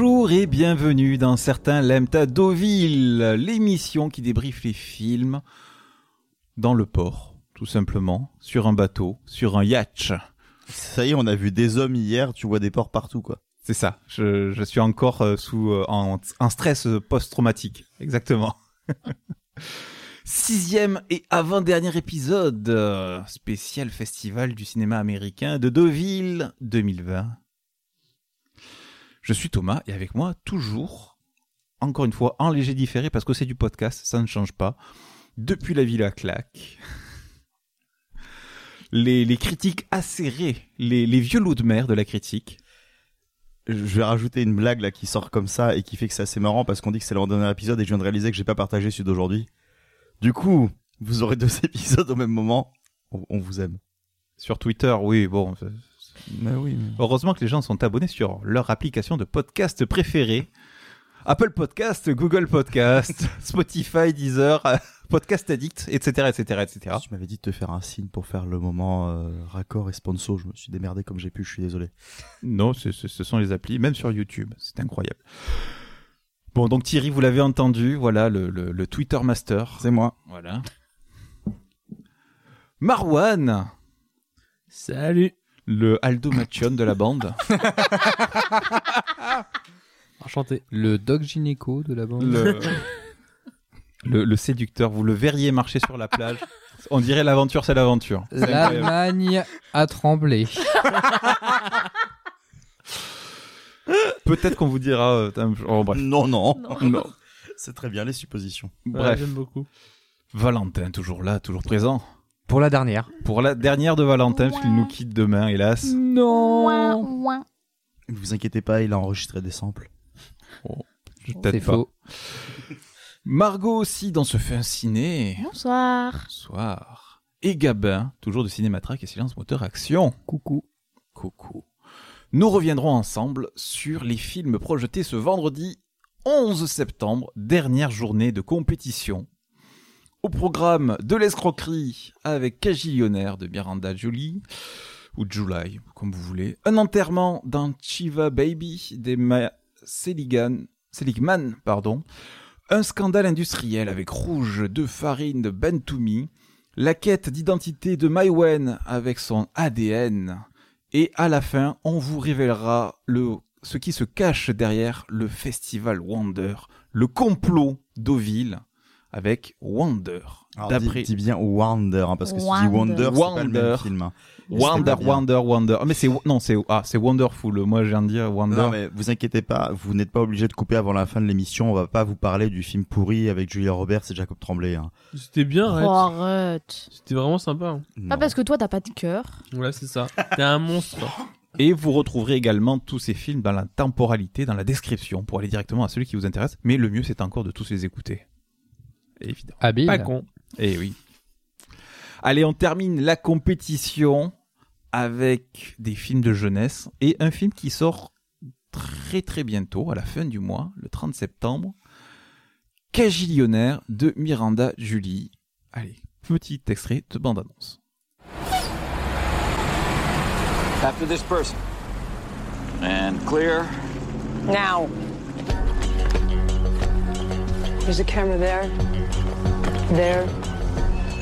Bonjour et bienvenue dans Certains l'aiment à Deauville, l'émission qui débriefe les films dans le port, tout simplement, sur un bateau, sur un yacht. Ça y est, on a vu des hommes hier, tu vois des ports partout, quoi. C'est ça, je, je suis encore euh, sous euh, en, en stress post-traumatique, exactement. Sixième et avant-dernier épisode, euh, spécial festival du cinéma américain de Deauville 2020. Je suis Thomas et avec moi toujours, encore une fois, en léger différé parce que c'est du podcast, ça ne change pas. Depuis la Villa Claque. Les, les critiques acérées, les, les vieux loups de mer de la critique. Je vais rajouter une blague là qui sort comme ça et qui fait que c'est assez marrant parce qu'on dit que c'est le dernier épisode et je viens de réaliser que j'ai pas partagé celui d'aujourd'hui. Du coup, vous aurez deux épisodes au même moment. On, on vous aime. Sur Twitter, oui, bon. C'est- Mais oui. mais- Heureusement que les gens sont abonnés sur leur application de podcast préférée. Apple Podcast, Google Podcast, Spotify, Deezer, Podcast Addict, etc., etc., etc. Tu m'avais dit de te faire un signe pour faire le moment euh, raccord et sponsor. Je me suis démerdé comme j'ai pu, je suis désolé. Non, ce, ce- ce sont les applis, même sur YouTube. C'est incroyable. Bon, donc Thierry, vous l'avez entendu, voilà le, le- le Twitter Master. C'est moi. Voilà. Marwan, Salut. Le Aldo Machon de la bande. Enchanté. Le doc gynéco de la bande. le, le, le séducteur, vous le verriez marcher sur la plage. On dirait l'aventure, c'est l'aventure. L'Allemagne a tremblé. Peut-être qu'on vous dira. euh, t'as- oh, bref. Non, non. Non. C'est très bien les suppositions. Bref. J'aime beaucoup. Valentin, toujours là, toujours présent. Pour la dernière. Pour la dernière de Valentin, parce qu'il nous quitte demain, hélas. Non. Ne vous inquiétez pas, il a enregistré des samples. Je- C'est faux. Margot aussi dans ce fin ciné. Bonsoir. Bonsoir. Et Gabin, toujours de Cinématrack et Silence Moteur Action. Coucou. Coucou. Nous reviendrons ensemble sur les films projetés ce vendredi 11 septembre, dernière journée de compétition. Au programme de l'escroquerie avec Cagillionnaire de Miranda Jolie, ou July, comme vous voulez. Un enterrement d'un Chiva Baby d'Emma Seligman, Seligman, pardon. Un scandale industriel avec Rouge de Farine de Ben Toumi. La quête d'identité de Maïwen avec son ADN. Et à la fin, on vous révélera le, ce qui se cache derrière le festival Wonder, le complot Deauville avec Wonder. D'après dis, dis bien Wonder, hein, parce que si tu dis Wonder. Wonder, c'est pas le Wonder. même film. hein. Wonder. Wonder, Wonder. Ah, mais c'est non, c'est ah, c'est Wonderful. Moi, je viens de dire Wonder. Non, mais vous inquiétez pas, vous n'êtes pas obligé de couper avant la fin de l'émission. On va pas vous parler du film pourri avec Julia Roberts et Jacob Tremblay. Hein. C'était bien, Oh, arrête. C'était vraiment sympa. hein. Pas parce que toi t'as pas de cœur. Ouais, c'est ça. T'es un monstre. Et vous retrouverez également tous ces films dans la temporalité, dans la description, pour aller directement à celui qui vous intéresse. Mais le mieux, c'est encore de tous les écouter. Évidemment. Habile. Pas con. Eh oui. Allez, on termine la compétition avec des films de jeunesse et un film qui sort très très bientôt, à la fin du mois, le 30 septembre. Cagillionnaire de Miranda Julie. Allez, petit extrait de bande-annonce. After this person. And clear. Now. There's a camera there, there,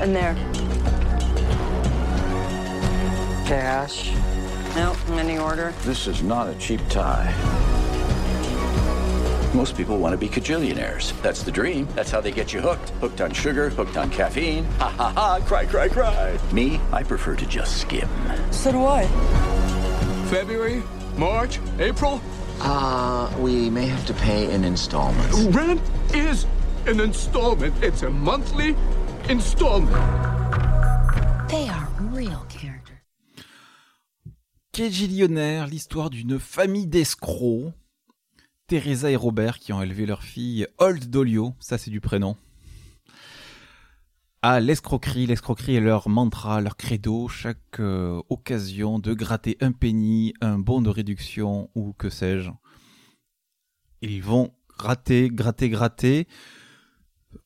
and there. Cash. No, any order. This is not a cheap tie. Most people want to be cajillionaires. That's the dream. That's how they get you hooked. Hooked on sugar, hooked on caffeine. Ha ha ha, cry, cry, cry. Me, I prefer to just skim. So do I. February, March, April. Uh, we may have to pay in installments. Rent is an installment. It's a monthly installment. They are real characters. Cagillionnaire, l'histoire d'une famille d'escrocs. Teresa et Robert qui ont élevé leur fille Old Dolio, ça c'est du prénom. À l'escroquerie, l'escroquerie est leur mantra, leur credo, chaque euh, occasion de gratter un penny, un bon de réduction ou que sais-je. Ils vont gratter, gratter, gratter,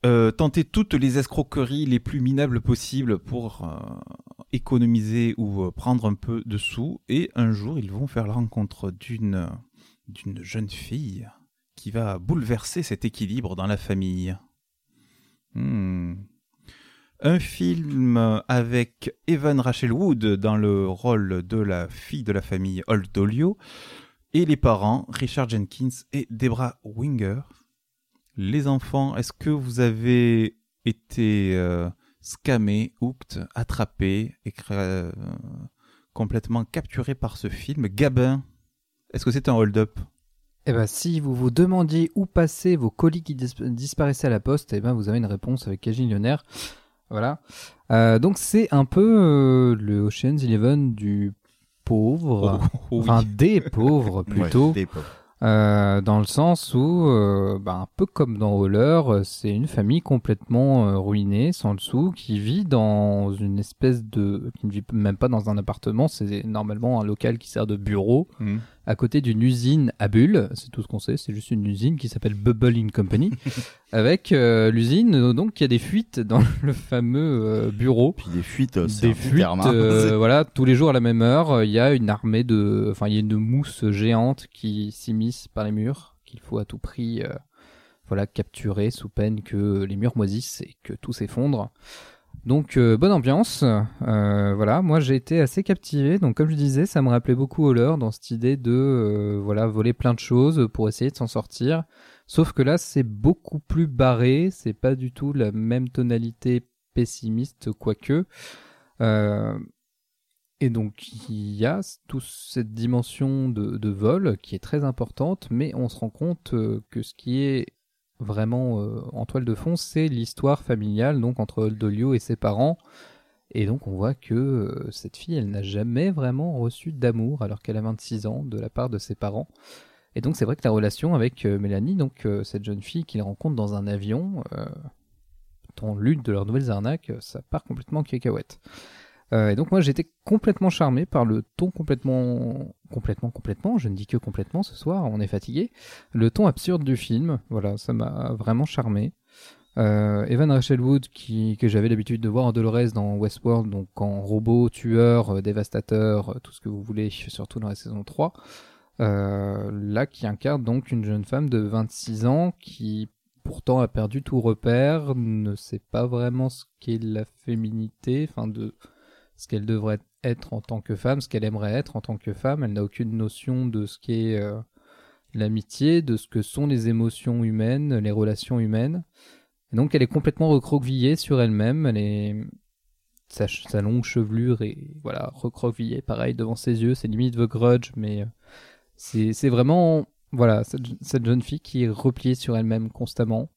euh, tenter toutes les escroqueries les plus minables possibles pour euh, économiser ou euh, prendre un peu de sous. Et un jour, ils vont faire la rencontre d'une jeune fille qui va bouleverser cet équilibre dans la famille. Hmm. Un film avec Evan Rachel Wood dans le rôle de la fille de la famille Old Dolio et les parents Richard Jenkins et Debra Winger. Les enfants, est-ce que vous avez été euh, scammés, hooked, attrapés, et euh, complètement capturés par ce film? Gabin, est-ce que c'est un hold-up? Eh ben, si vous vous demandiez où passer vos colis qui dis- disparaissaient à la poste, eh ben, vous avez une réponse avec Cagillionnaire. Voilà. Euh, donc, c'est un peu euh, le Ocean's Eleven du pauvre. Oh, oui. Enfin, des pauvres plutôt. Ouais, des pauvres. Euh, dans le sens où, euh, bah, un peu comme dans Roller, euh, c'est une famille complètement ruinée, sans le sou, qui vit dans une espèce de... qui ne vit même pas dans un appartement, c'est normalement un local qui sert de bureau, Hmm. À côté d'une usine à bulles, c'est tout ce qu'on sait, c'est juste une usine qui s'appelle Bubble in Company, avec euh, l'usine euh, donc qui a des fuites dans le fameux euh, bureau Puis des fuites, c'est des un fuites, terme, hein. euh, voilà, tous les jours à la même heure, il y a une armée de, enfin, il y a une mousse géante qui s'immisce par les murs, qu'il faut à tout prix, euh, voilà, capturer sous peine que les murs moisissent et que tout s'effondre. Donc euh, bonne ambiance, euh, voilà. Moi j'ai été assez captivé. Donc comme je disais, ça me rappelait beaucoup Holler dans cette idée de euh, voilà voler plein de choses pour essayer de s'en sortir. Sauf que là c'est beaucoup plus barré. C'est pas du tout la même tonalité pessimiste, quoique. Et donc il y a toute cette dimension de, vol qui est très importante, mais on se rend compte que ce qui est vraiment euh, en toile de fond, c'est l'histoire familiale donc entre Oldolio et ses parents. Et donc on voit que euh, cette fille, elle n'a jamais vraiment reçu d'amour alors qu'elle a 26 ans de la part de ses parents. Et donc c'est vrai que la relation avec euh, Mélanie, donc cette jeune fille qu'il rencontre dans un avion, dans l'une de leurs nouvelles arnaques, ça part complètement en cacahuète. Euh, et donc moi j'étais complètement charmé par le ton complètement, complètement, complètement, je ne dis que complètement ce soir, on est fatigué, le ton absurde du film, voilà, ça m'a vraiment charmé. Euh, Evan Rachel Wood, qui, que j'avais l'habitude de voir en Dolores dans Westworld, donc en robot, tueur, euh, dévastateur, tout ce que vous voulez, surtout dans la saison 3, euh, là qui incarne donc une jeune femme de 26 ans qui pourtant a perdu tout repère, ne sait pas vraiment ce qu'est la féminité, enfin de ce qu'elle devrait être en tant que femme, ce qu'elle aimerait être en tant que femme, elle n'a aucune notion de ce qu'est euh, l'amitié, de ce que sont les émotions humaines, les relations humaines. Et donc elle est complètement recroquevillée sur elle-même, elle est sa, longue chevelure est voilà recroquevillée pareil devant ses yeux, c'est limite The Grudge, mais euh, c'est vraiment voilà cette, cette jeune fille qui est repliée sur elle-même constamment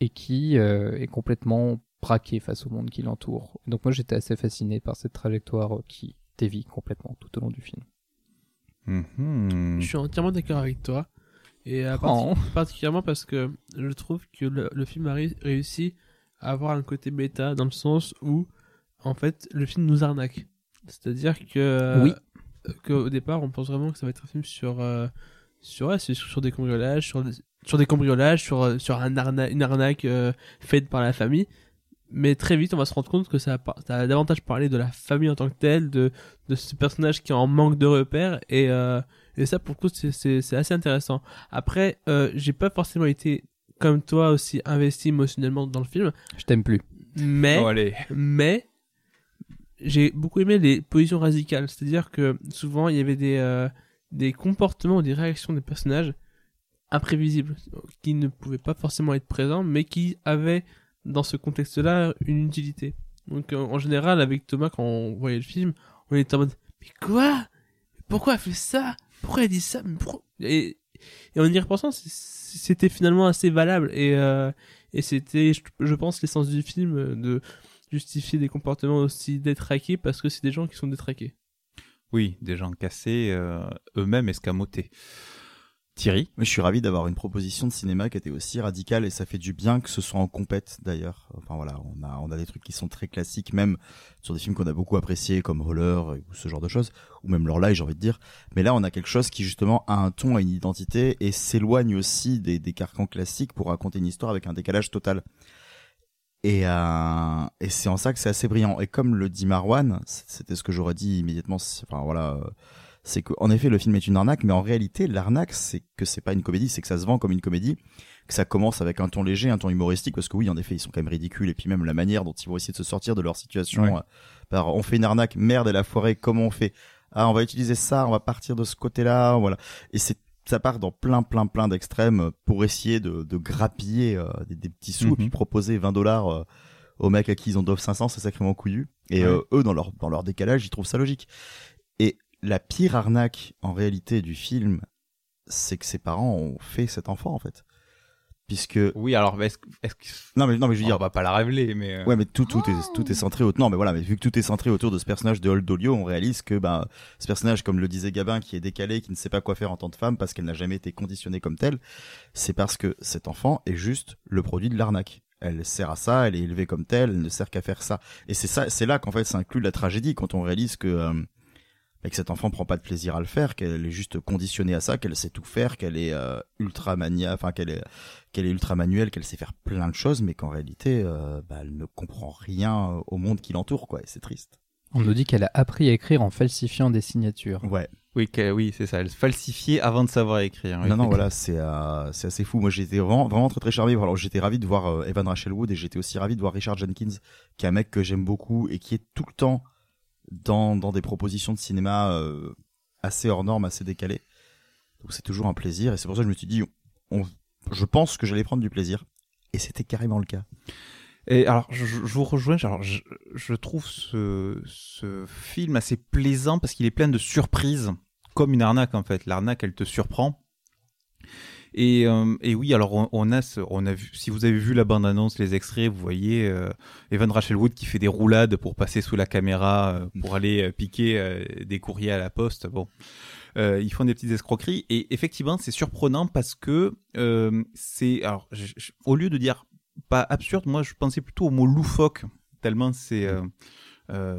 et qui euh, est complètement braquée face au monde qui l'entoure. Donc moi j'étais assez fasciné par cette trajectoire qui dévie complètement tout au long du film. Mhm. Je suis entièrement d'accord avec toi. Et euh, Oh. parti- particulièrement parce que je trouve que le, le film a ré- réussi à avoir un côté méta dans le sens où, en fait, le film nous arnaque. C'est-à-dire que, Oui. euh, qu'au départ, on pense vraiment que ça va être un film sur, euh, sur, ouais, c'est sur, sur des cambriolages, sur des, sur des cambriolages, sur, sur un arna- une arnaque euh, faite par la famille. Mais très vite, on va se rendre compte que ça a, par- ça a davantage parlé de la famille en tant que telle, de, de ce personnage qui est en manque de repères, et, euh, et ça, pour le coup, c'est- assez intéressant. Après, euh, j'ai pas forcément été, comme toi, aussi investi émotionnellement dans le film, Je t'aime plus. mais Oh, allez. mais j'ai beaucoup aimé les positions radicales. C'est-à-dire que souvent, il y avait des, euh, des comportements ou des réactions des personnages imprévisibles, qui ne pouvaient pas forcément être présents, mais qui avaient, dans ce contexte-là, une utilité. Donc, en général, avec Thomas, quand on voyait le film, on était en mode, mais quoi? Pourquoi elle fait ça? Pourquoi elle dit ça? Et, en y repensant, c'était finalement assez valable. Et, euh, c'était, je, je pense, l'essence du film euh, de justifier des comportements aussi détraqués parce que c'est des gens qui sont détraqués. Oui, des gens cassés, euh, eux-mêmes escamotés. Thierry je suis ravi d'avoir une proposition de cinéma qui était aussi radicale et ça fait du bien que ce soit en compète d'ailleurs. Enfin voilà, on a on a des trucs qui sont très classiques même sur des films qu'on a beaucoup appréciés comme Roller ou ce genre de choses ou même Lorelai j'ai envie de dire. Mais là on a quelque chose qui justement a un ton, a une identité et s'éloigne aussi des des carcans classiques pour raconter une histoire avec un décalage total. Et, euh, et c'est en ça que c'est assez brillant. Et comme le dit Marwan, c'était ce que j'aurais dit immédiatement. Enfin voilà, euh, c'est que en effet le film est une arnaque, mais en réalité l'arnaque c'est que c'est pas une comédie, c'est que ça se vend comme une comédie, que ça commence avec un ton léger, un ton humoristique, parce que oui en effet ils sont quand même ridicules et puis même la manière dont ils vont essayer de se sortir de leur situation Ouais. euh, par on fait une arnaque, merde elle a foiré, comment on fait? Ah on va utiliser ça, on va partir de ce côté-là, voilà. Et c'est ça part dans plein plein plein d'extrêmes pour essayer de, de grappiller euh, des, des petits sous Mhm. et puis proposer 20 dollars euh, aux mecs à qui ils en doivent 500, c'est sacrément couillu. Et Ouais. euh, eux, dans leur, dans leur décalage, ils trouvent ça logique. La pire arnaque, en réalité, du film, c'est que ses parents ont fait cet enfant, en fait. Puisque... Oui, alors est-ce que- est-ce que Non, mais, non, mais je veux on dire... va pas la révéler, mais euh, Ouais, mais tout, tout est, tout est centré autour. Non, mais voilà, mais vu que tout est centré autour de ce personnage de Old Dolio, on réalise que, bah, ce personnage, comme le disait Gabin, qui est décalé, qui ne sait pas quoi faire en tant que femme parce qu'elle n'a jamais été conditionnée comme telle, c'est parce que cet enfant est juste le produit de l'arnaque. Elle sert à ça, elle est élevée comme telle, elle ne sert qu'à faire ça. Et c'est ça, c'est là qu'en fait, ça inclut la tragédie quand on réalise que, euh, bah, que cet enfant prend pas de plaisir à le faire, qu'elle est juste conditionnée à ça, qu'elle sait tout faire, qu'elle est euh, ultra mania, enfin qu'elle est qu'elle est ultra manuelle, qu'elle sait faire plein de choses, mais qu'en réalité, euh, bah, elle ne comprend rien euh, au monde qui l'entoure, quoi. Et c'est triste. On nous dit qu'elle a appris à écrire en falsifiant des signatures. Ouais. oui, oui, c'est ça. Elle falsifiait avant de savoir écrire. oui. non, non, voilà, c'est euh, c'est assez fou. Moi, j'étais vraiment, vraiment très très charmé. Alors, j'étais ravi de voir euh, Evan Rachel Wood et j'étais aussi ravi de voir Richard Jenkins, qui est un mec que j'aime beaucoup et qui est tout le temps dans dans des propositions de cinéma euh, assez hors normes, assez décalées. Donc, c'est toujours un plaisir. Et c'est pour ça que je me suis dit, on, je pense que j'allais prendre du plaisir. Et c'était carrément le cas. Et alors, je, je vous rejoins. Alors, je, je trouve ce, ce film assez plaisant parce qu'il est plein de surprises, comme une arnaque en fait. L'arnaque, elle te surprend. Et, euh, et oui, alors on, a, on a vu. Si vous avez vu la bande-annonce, les extraits, vous voyez euh, Evan Rachel Wood qui fait des roulades pour passer sous la caméra, euh, pour aller piquer des courriers à la poste. Bon, ils font des petites escroqueries et effectivement, c'est surprenant parce que c'est. Alors, au lieu de dire pas absurde, moi je pensais plutôt au mot loufoque, tellement c'est.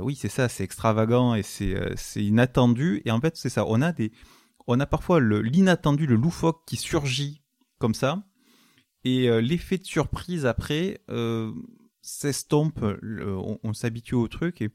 oui, c'est ça, c'est extravagant et c'est inattendu. Et en fait, c'est ça. On a des, on a parfois l'inattendu, le loufoque qui surgit comme ça, et euh, l'effet de surprise après euh, s'estompe. On, on s'habitue au truc et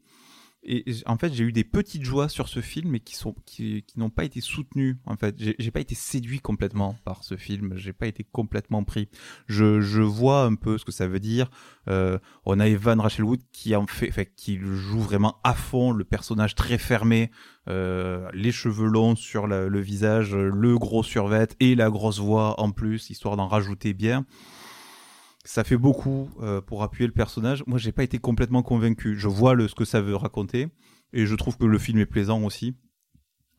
et en fait, j'ai eu des petites joies sur ce film, mais qui sont qui, n'ont pas été soutenues. En fait, j'ai pas été séduit complètement par ce film. J'ai pas été complètement pris. Je, vois un peu ce que ça veut dire. Euh, on a Evan Rachel Wood qui en fait, qui joue vraiment à fond, le personnage très fermé, euh, les cheveux longs sur le visage, le gros survêt et la grosse voix en plus, histoire d'en rajouter bien. Ça fait beaucoup euh, pour appuyer le personnage. Moi, j'ai pas été complètement convaincu. Je vois ce que ça veut raconter et je trouve que le film est plaisant aussi.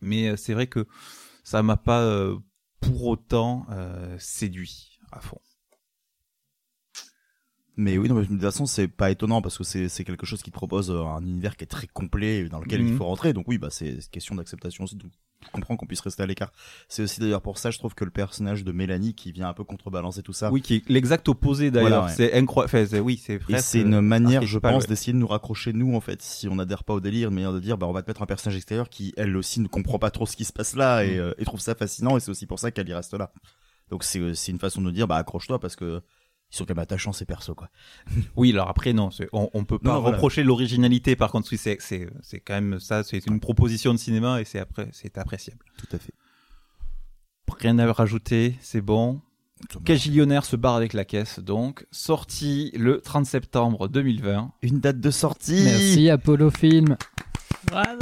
Mais euh, c'est vrai que ça m'a pas euh, pour autant séduit à fond. Mais oui, non, mais de toute façon, c'est pas étonnant parce que c'est c'est quelque chose qui te propose euh, un univers qui est très complet et dans lequel il Mhm. faut rentrer. Donc oui, bah c'est une question d'acceptation aussi. Donc, je comprends qu'on puisse rester à l'écart. C'est aussi d'ailleurs pour ça, je trouve que le personnage de Mélanie qui vient un peu contrebalancer tout ça. Oui, qui est l'exact opposé d'ailleurs. Voilà, ouais. C'est incroyable. Enfin, c'est- oui, c'est Et c'est une manière, je pense, ouais. d'essayer de nous raccrocher nous en fait. Si on n'adhère pas au délire, une manière de dire, bah on va te mettre un personnage extérieur qui, elle aussi, ne comprend pas trop ce qui se passe là et, Mm. euh, et trouve ça fascinant. Et c'est aussi pour ça qu'elle y reste là. Donc c'est euh, c'est une façon de nous dire, bah accroche-toi parce que ils sont quand même attachants ces persos quoi. Oui, alors après non, on, on peut pas Non, reprocher l'originalité. Par contre, oui, c'est c'est quand même ça. C'est une proposition de cinéma et c'est après c'est appréciable. Tout à fait. Rien à rajouter, c'est bon. Cagillionnaire se barre avec la caisse, donc? Sorti le 30 septembre 2020. Une date de sortie. Merci Apollo Film. Bravo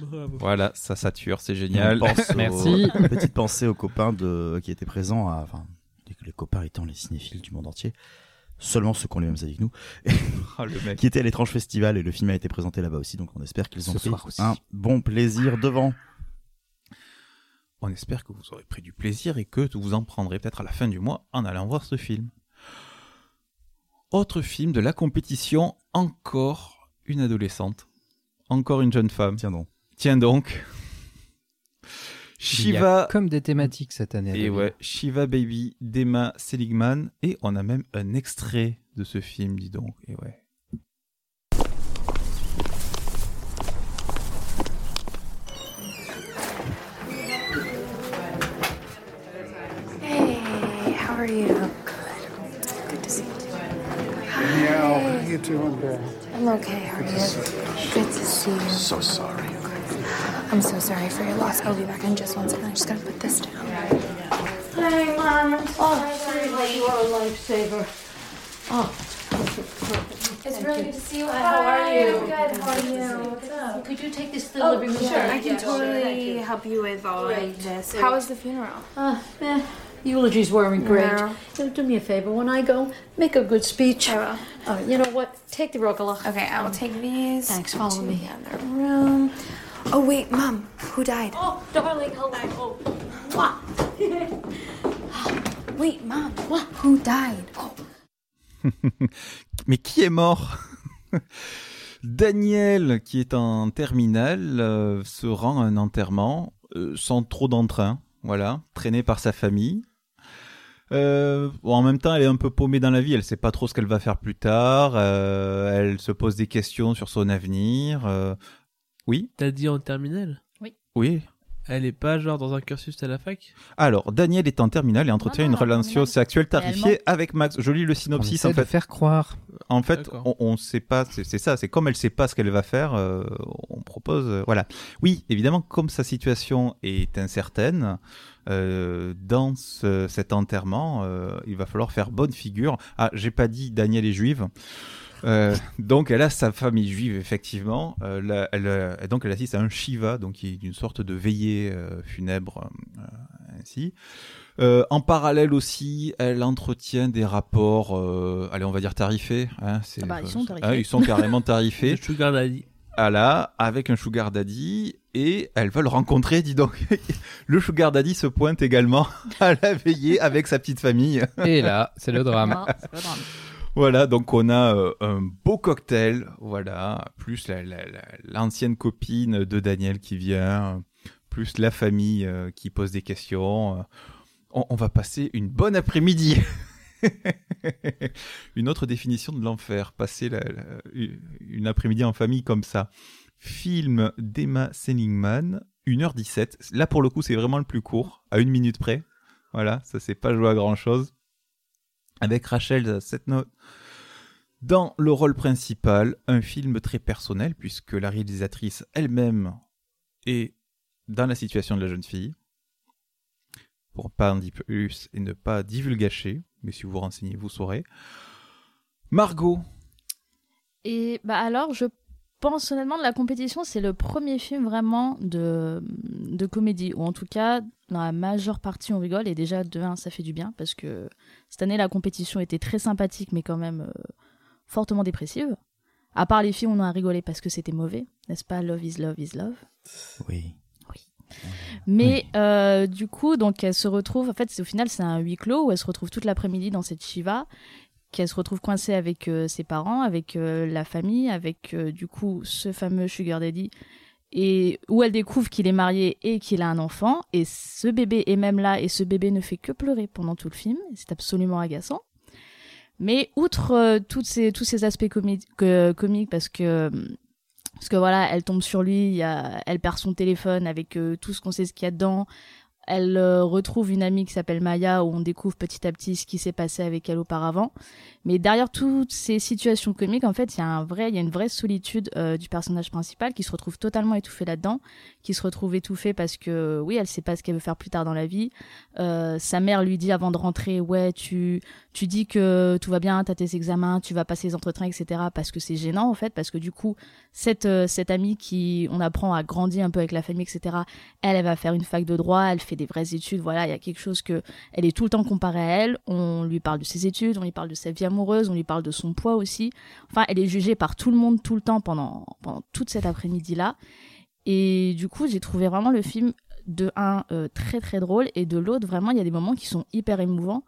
Bravo. Voilà, ça sature, c'est génial. Merci. Petite pensée aux copains de qui étaient présents, à, enfin les- copains étant les cinéphiles du monde entier. Seulement ceux qui ont les mêmes avis que nous, Oh, le mec. qui étaient à l'étrange festival et le film a été présenté là-bas aussi, donc on espère qu'ils ont pris un bon plaisir devant. On espère que vous aurez pris du plaisir et que vous en prendrez peut-être à la fin du mois en allant voir ce film. Autre film de la compétition, encore une adolescente, encore une jeune femme. Tiens donc. Tiens donc. Il y a Shiva comme des thématiques cette année. et David. ouais, Shiva Baby d'Emma Seligman et on a même un extrait de ce film, dis donc. Et ouais. Hey, how are you? Good. Good to see you. Yeah, you doing? I'm okay. How are you? Good to see you. So sorry. I'm so sorry for your loss. I'll be back in just one second. I'm just gotta put this down. Hey, Mom. Oh, seriously, you are a lifesaver. Oh, It's really good to see you. How are you? Good. How are you? What's up? could you take this to the Oh, living room? sure. I can Yeah, totally Thank you. help you with all Great. of this. How was the funeral? Uh, eh, eulogies weren't great. Yeah. You know, do me a favor. When I go, make a good speech. I will. Oh, you know what? Take the rogalach. Okay, I will take these. Thanks, follow me. In The room. Oh wait, Mom. Who died? Oh, darling, hello. Oh, mwah. Wait, Mom. What? Who died? Oh. Mais qui est mort? Daniel, qui est en terminale, euh, se rend à un enterrement euh, sans trop d'entrain, voilà, traîné par sa famille. Euh, bon, en même temps, elle est un peu paumée dans la vie, elle sait pas trop ce qu'elle va faire plus tard, euh, elle se pose des questions sur son avenir. Oui, T'as dit en terminale oui. Elle est pas genre dans un cursus à la fac? Alors, Daniel est en terminale et entretient une relation terminale. sexuelle Réellement. avec Max. Je lis le synopsis en de fait. faire croire. En fait, D'accord. on, on sait pas, c'est c'est ça, c'est comme elle sait pas ce qu'elle va faire, euh, on propose, euh, voilà. Oui, évidemment, comme sa situation est incertaine, euh, dans ce- cet enterrement, euh, il va falloir faire bonne figure. Ah, j'ai pas dit Daniel est juive. Euh, donc elle a sa famille juive effectivement. Euh, là, elle, euh, donc elle assiste à un shiva, donc qui est une sorte de veillée euh, funèbre euh, ainsi. Euh, en parallèle aussi, elle entretient des rapports, euh, allez, on va dire tarifés. Hein, Ah bah, ils sont tarifés. Ah, ils sont carrément tarifés. Le Sugar Daddy. Voilà, avec un sugar daddy, et elle va le rencontrer, dis donc. le sugar daddy se pointe également à la veillée avec sa petite famille. Et là, c'est le drame. Non, c'est pas drame. Voilà, donc on a euh, un beau cocktail, voilà, plus la- la- l'ancienne copine de Daniel qui vient, plus la famille euh, qui pose des questions. euh, On, va passer une bonne après-midi. une autre définition de l'enfer, passer une après-midi en famille comme ça. Film d'Emma Seligman, 1h17. Là pour le coup c'est vraiment le plus court, à une minute près. Voilà, ça s'est pas joué à grand chose avec Rachel Setno dans le rôle principal, un film très personnel puisque la réalisatrice elle-même est dans la situation de la jeune fille. Pour pas en dire plus et ne pas divulgacher, mais si vous vous renseignez, vous saurez. Margot, Et bah alors, je pense honnêtement de la compétition, c'est le premier film vraiment de, de comédie, ou en tout cas, dans la majeure partie, on rigole, et déjà, de un, ça fait du bien, parce que cette année, la compétition était très sympathique, mais quand même euh, fortement dépressive. À part les filles, on a rigolé parce que c'était mauvais, n'est-ce pas? Love is love is love. Oui. Mais euh, du coup, donc elle se retrouve, en fait, au final, c'est un huis clos où elle se retrouve toute l'après-midi dans cette Shiva, qu'elle se retrouve coincée avec euh, ses parents, avec euh, la famille, avec euh, du coup ce fameux Sugar Daddy, et où elle découvre qu'il est marié et qu'il a un enfant, et ce bébé est même là, et ce bébé ne fait que pleurer pendant tout le film, c'est absolument agaçant. Mais outre ces, tous ces aspects comi- que- comiques, parce que parce que voilà, elle tombe sur lui, elle perd son téléphone avec tout ce qu'on sait ce qu'il y a dedans. Elle euh, retrouve une amie qui s'appelle Maya où on découvre petit à petit ce qui s'est passé avec elle auparavant. Mais derrière toutes ces situations comiques, en fait, il y a un vrai, il y a une vraie solitude euh, du personnage principal qui se retrouve totalement étouffé là-dedans, qui se retrouve étouffé parce que oui, elle sait pas ce qu'elle veut faire plus tard dans la vie. Euh, sa mère lui dit avant de rentrer, ouais, tu tu dis que tout va bien, t'as tes examens, tu vas passer les entretiens, etc. Parce que c'est gênant en fait, parce que du coup, cette euh, cette amie qui on apprend à grandir un peu avec la famille, etc. Elle, elle va faire une fac de droit, elle fait des vraies études. Voilà, il y a quelque chose que elle est tout le temps comparée à elle. On lui parle de ses études, on lui parle de sa vie amoureuse, on lui parle de son poids aussi. Enfin, elle est jugée par tout le monde tout le temps pendant pendant toute cette après-midi là. Et du coup, j'ai trouvé vraiment le film de un euh, très très drôle et de l'autre vraiment il y a des moments qui sont hyper émouvants.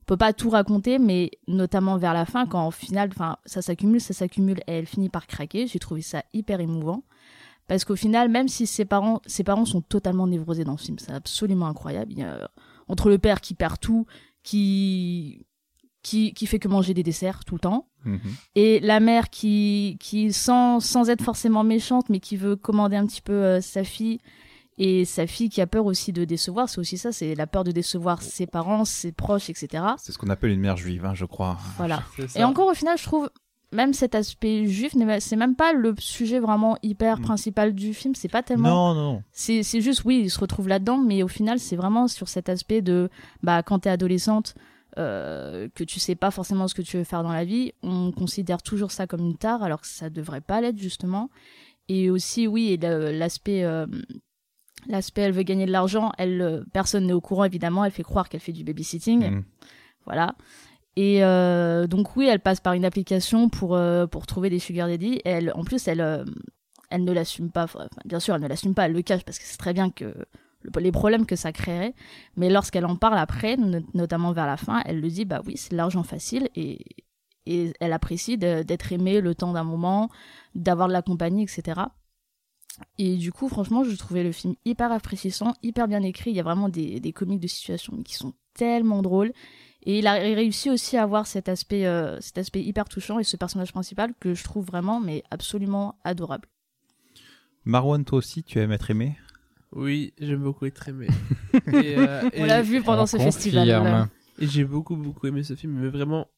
On peut pas tout raconter, mais notamment vers la fin, quand au final, enfin, ça s'accumule, ça s'accumule, et elle finit par craquer. J'ai trouvé ça hyper émouvant. Parce qu'au final, même si ses parents, ses parents sont totalement névrosés dans ce film, c'est absolument incroyable. Il y a, entre le père qui perd tout, qui, qui, qui fait que manger des desserts tout le temps, Mhm. et la mère qui, qui sans, sans être forcément méchante, mais qui veut commander un petit peu euh, sa fille, et sa fille qui a peur aussi de décevoir, c'est aussi ça, c'est la peur de décevoir ses parents, ses proches, etc. c'est ce qu'on appelle une mère juive, hein, je crois. Voilà. Et encore au final, je trouve, même cet aspect juif, c'est même pas le sujet vraiment hyper Mm. principal du film. C'est pas tellement. Non, non. C'est juste, oui, il se retrouve là-dedans, mais au final, c'est vraiment sur cet aspect de, bah, quand t'es adolescente, euh, que tu sais pas forcément ce que tu veux faire dans la vie, on considère toujours ça comme une tare, alors que ça devrait pas l'être, justement. Et aussi, oui, l'aspect. euh, L'aspect, elle veut gagner de l'argent, elle, euh, personne n'est au courant évidemment, elle fait croire qu'elle fait du babysitting, Mm. voilà. Et euh, donc oui, elle passe par une application pour euh, pour trouver des sugar daddy. Elle, en plus, elle euh, elle ne l'assume pas. Bien sûr, elle ne l'assume pas. Elle le cache parce que c'est très bien que le- les problèmes que ça créerait. Mais lorsqu'elle en parle après, no- notamment vers la fin, elle le dit bah oui, c'est l'argent facile et et elle apprécie d'être aimée le temps d'un moment, d'avoir de la compagnie, etc. Et du coup, franchement, je trouvais le film hyper rafraîchissant, hyper bien écrit. Il y a vraiment des, des comiques de situation qui sont tellement drôles. Et il a réussi aussi à avoir cet aspect, euh, cet aspect hyper touchant et ce personnage principal que je trouve vraiment, mais absolument adorable. Marwan, toi aussi, tu aimes être aimé? Oui, j'aime beaucoup être aimé. et, euh, On l'a vu pendant ce festival. là. Et j'ai beaucoup beaucoup aimé ce film, mais vraiment,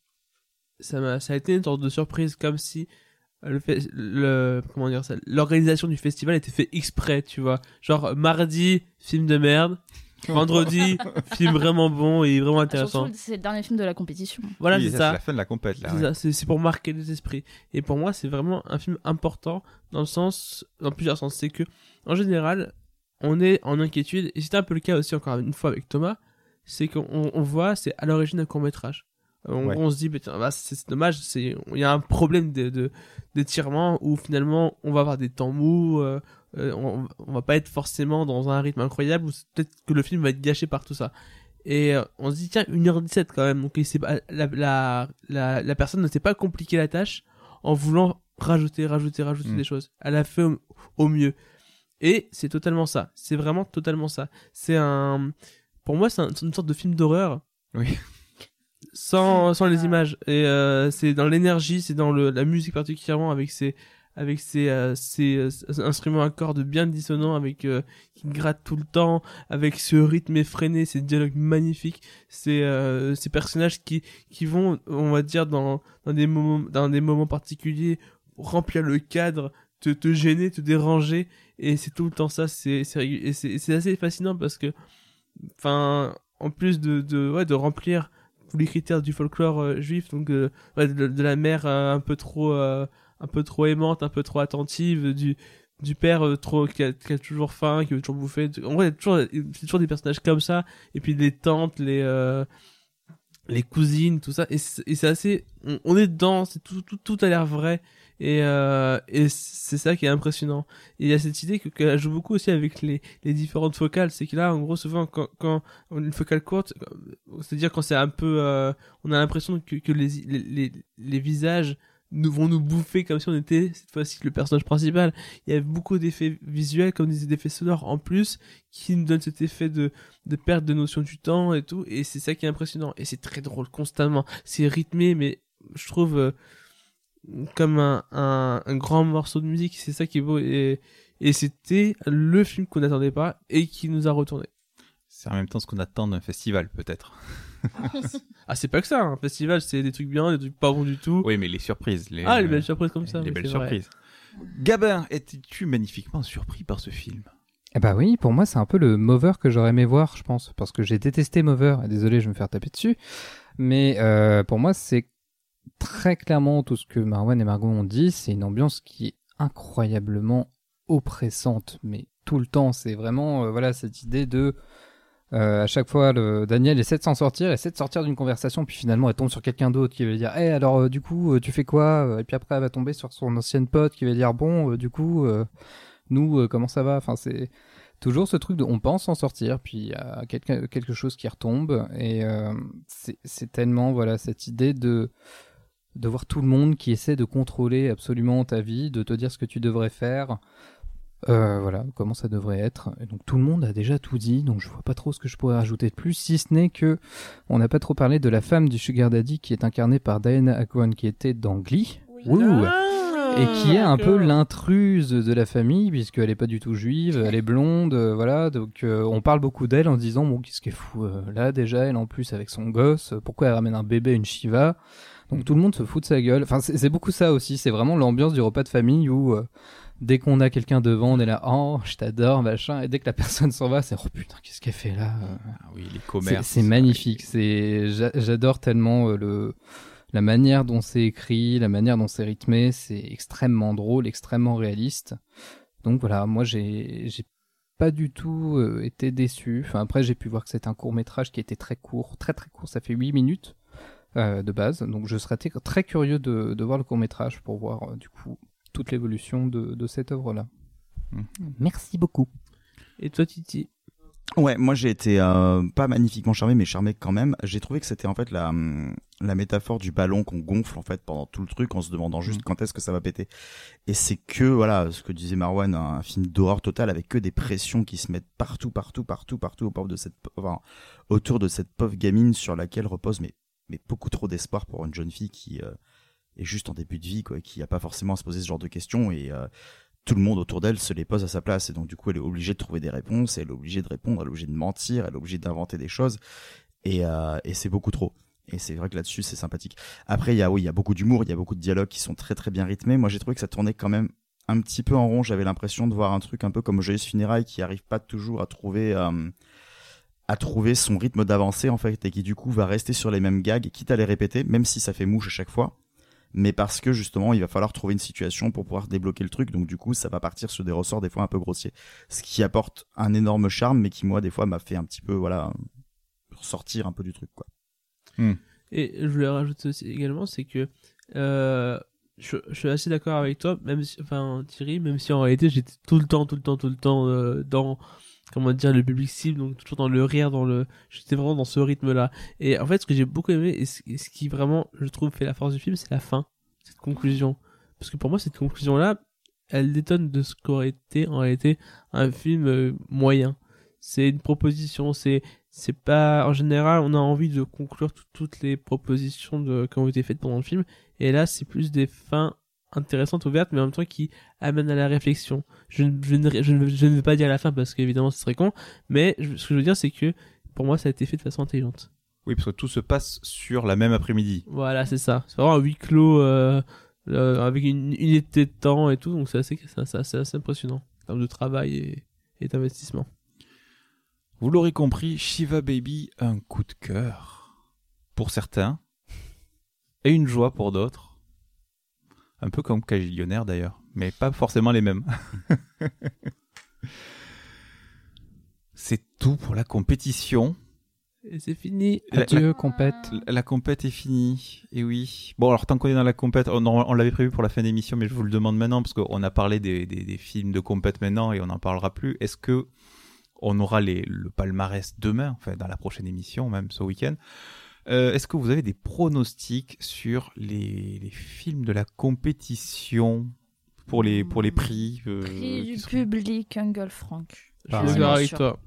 ça a été une sorte de surprise, comme si le, fait, le comment dire ça, l'organisation du festival était fait exprès, tu vois. Genre mardi, film de merde. Vendredi, film vraiment bon et vraiment intéressant. Surtout, c'est le dernier film de la compétition. Voilà, Oui, c'est ça, ça. C'est la fin de la compète, là. C'est ouais. ça, c'est c'est pour marquer les esprits. Et pour moi, c'est vraiment un film important dans le sens, dans plusieurs sens. C'est que, en général, on est en inquiétude, et c'était un peu le cas aussi encore une fois avec Thomas, c'est qu'on on voit, c'est à l'origine d'un court métrage. On, Ouais. on se dit, putain, bah, c'est dommage, il y a un problème de, de, d'étirement où finalement on va avoir des temps mous, euh, euh, on, on va pas être forcément dans un rythme incroyable, ou peut-être que le film va être gâché par tout ça. Et euh, on se dit, tiens, 1h17 quand même, donc la, la, la, la personne ne s'est pas compliqué la tâche en voulant rajouter, rajouter, rajouter Mm. des choses. Elle a fait au, au mieux. Et c'est totalement ça. C'est vraiment totalement ça. C'est un, pour moi, c'est un- c'est une sorte de film d'horreur. Oui. Sans, sans les images. Et euh, c'est dans l'énergie, c'est dans le, la musique particulièrement avec ses, avec ses, euh, ses euh, instruments à cordes bien dissonants, avec euh, qui grattent tout le temps, avec ce rythme effréné, ces dialogues magnifiques, ces, euh, ces personnages qui, qui vont, on va dire, dans, dans des moments, dans des moments particuliers, remplir le cadre, te, te gêner, te déranger, et c'est tout le temps ça. C'est, c'est, c'est assez fascinant parce que, enfin, en plus de, de, ouais, de remplir tous les critères du folklore euh, juif, donc de, la mère euh, un peu trop, euh, un peu trop aimante, un peu trop attentive, du père trop qui a, toujours faim, qui veut toujours bouffer. En vrai, c'est toujours des personnages comme ça. Et puis les tantes, les les cousines, tout ça. Et c'est assez, on, est dedans, tout a l'air vrai. Et, euh, et c'est ça qui est impressionnant. Et il y a cette idée que- qu'elle joue beaucoup aussi avec les, les différentes focales. C'est que là, en gros, souvent, quand, quand une focale courte, c'est-à-dire quand c'est un peu, euh, on a l'impression que, que les, les, les, les visages nous vont nous bouffer comme si on était cette fois-ci le personnage principal. Il y a beaucoup d'effets visuels comme des effets sonores en plus qui nous donnent cet effet de, de perte de notion du temps et tout. Et c'est ça qui est impressionnant. Et c'est très drôle constamment. C'est rythmé, mais je trouve euh, comme un, un, un grand morceau de musique. C'est ça qui est beau. Et, et c'était le film qu'on n'attendait pas et qui nous a retourné. C'est en même temps ce qu'on attend d'un festival, peut-être. Ah, c'est pas que ça. Un festival, c'est des trucs bien, des trucs pas bons du tout. Oui, mais les surprises. Les, Ah, les belles surprises comme ça. Les oui, belles c'est vrai. surprises. Gabin, étais-tu magnifiquement surpris par ce film? Eh bah oui, pour moi c'est un peu le Mover que j'aurais aimé voir, je pense, parce que j'ai détesté Mover. Et désolé, je vais me faire taper dessus, mais euh, pour moi c'est très clairement tout ce que Marwan et Margot ont dit. C'est une ambiance qui est incroyablement oppressante, mais tout le temps. C'est vraiment euh, voilà cette idée de euh, à chaque fois, le Daniel essaie de s'en sortir, essaie de sortir d'une conversation, puis finalement elle tombe sur quelqu'un d'autre qui va lui dire Eh alors euh, du coup tu fais quoi? Et puis après elle va tomber sur son ancienne pote qui va dire Bon du coup nous comment ça va? Enfin c'est toujours ce truc de on pense s'en sortir, puis il y a quelque, quelque chose qui retombe et c'est tellement voilà cette idée de de voir tout le monde qui essaie de contrôler absolument ta vie, de te dire ce que tu devrais faire. Euh, voilà, comment ça devrait être. Et donc tout le monde a déjà tout dit, donc je vois pas trop ce que je pourrais rajouter de plus, si ce n'est que on n'a pas trop parlé de la femme du Sugar Daddy qui est incarnée par Diana Agron qui était dans Glee. Ouh. Ah, Et qui est un peu l'intruse de la famille, puisqu'elle est pas du tout juive, elle est blonde, euh, voilà. Donc euh, on parle beaucoup d'elle en se disant bon qu'est-ce qu'elle fout là déjà, elle en plus avec son gosse, pourquoi elle ramène un bébé, une Shiva? Donc tout le monde se fout de sa gueule. Enfin, c'est beaucoup ça aussi. C'est vraiment l'ambiance du repas de famille où euh, dès qu'on a quelqu'un devant, on est là, oh, je t'adore, machin. Et dès que la personne s'en va, c'est oh putain, qu'est-ce qu'elle fait là euh. Ah oui, les commerces. C'est magnifique. C'est j'a- j'adore tellement euh, le la manière dont c'est écrit, la manière dont c'est rythmé. C'est extrêmement drôle, extrêmement réaliste. Donc voilà, moi j'ai j'ai pas du tout été déçu. Enfin après j'ai pu voir que c'est un court métrage qui était très court, très très court. Ça fait 8 minutes euh, de base. Donc je serais très curieux de, de voir le court métrage pour voir euh, du coup toute l'évolution de, de cette œuvre là. Mhm. Merci beaucoup. Et toi, Titi? Ouais, moi j'ai été euh, pas magnifiquement charmé, mais charmé quand même. J'ai trouvé que c'était en fait la, hum, la métaphore du ballon qu'on gonfle en fait pendant tout le truc en se demandant juste quand est-ce que ça va péter. Et c'est que, voilà, ce que disait Marwan, un film d'horreur totale avec que des pressions qui se mettent partout, partout, partout, partout au de cette, enfin, autour de cette pauvre gamine sur laquelle repose mais, mais beaucoup trop d'espoir pour une jeune fille qui euh, est juste en début de vie, quoi, qui a pas forcément à se poser ce genre de questions et euh, tout le monde autour d'elle se les pose à sa place et donc du coup elle est obligée de trouver des réponses, elle est obligée de répondre, elle est obligée de mentir, elle est obligée d'inventer des choses et, euh, et c'est beaucoup trop. Et c'est vrai que là-dessus c'est sympathique. Après il y a oui il y a beaucoup d'humour, il y a beaucoup de dialogues qui sont très très bien rythmés. Moi j'ai trouvé que ça tournait quand même un petit peu en rond. J'avais l'impression de voir un truc un peu comme Joyeuse Funérailles qui arrive pas toujours à trouver euh, à trouver son rythme d'avancée en fait et qui du coup va rester sur les mêmes gags, quitte à les répéter, même si ça fait mouche à chaque fois. Mais parce que justement il va falloir trouver une situation pour pouvoir débloquer le truc. Donc du coup ça va partir sur des ressorts des fois un peu grossiers. Ce qui apporte un énorme charme mais qui moi des fois m'a fait un petit peu voilà sortir un peu du truc quoi. Et je voulais rajouter aussi également, c'est que euh, je, je suis assez d'accord avec toi, même si, enfin Thierry, même si en réalité j'étais tout le temps, tout le temps, tout le temps euh, dans comment dire le public cible, donc toujours dans le rire, dans le, j'étais vraiment dans ce rythme-là. Et en fait, ce que j'ai beaucoup aimé et ce, qui vraiment, je trouve, fait la force du film, c'est la fin, cette conclusion, parce que pour moi cette conclusion-là, elle détonne de ce qu'aurait été en réalité un film euh, moyen. C'est une proposition, c'est c'est pas en général on a envie de conclure tout- toutes les propositions de qui ont été faites pendant le film et là c'est plus des fins intéressantes ouvertes mais en même temps qui amènent à la réflexion je, ne- je, ne, je, ne, je ne vais pas dire la fin parce qu'évidemment ce serait con mais je- ce que je veux dire c'est que pour moi ça a été fait de façon intelligente Oui, parce que tout se passe sur la même après-midi. voilà c'est ça c'est vraiment un huis clos euh, euh, avec une unité de temps et tout donc c'est assez, assez, assez impressionnant en termes de travail et, et d'investissement Vous l'aurez compris, Shiva Baby, un coup de cœur pour certains et une joie pour d'autres. Un peu comme Cagillionnaire d'ailleurs, mais pas forcément les mêmes. C'est tout pour la compétition. et c'est fini La- Adieu, compète. La, la compète est finie, et oui. Bon, alors tant qu'on est dans la compète, on, on l'avait prévu pour la fin d'émission, mais je vous le demande maintenant, parce qu'on a parlé des, des- des films de compète maintenant, et on n'en parlera plus. Est-ce que on aura les, le palmarès demain, enfin dans la prochaine émission, même ce week-end? Euh, Est-ce que vous avez des pronostics sur les, les films de la compétition pour les, pour les prix euh, Prix du sont- public, Ungle Frank. je Pareil. suis d'accord avec toi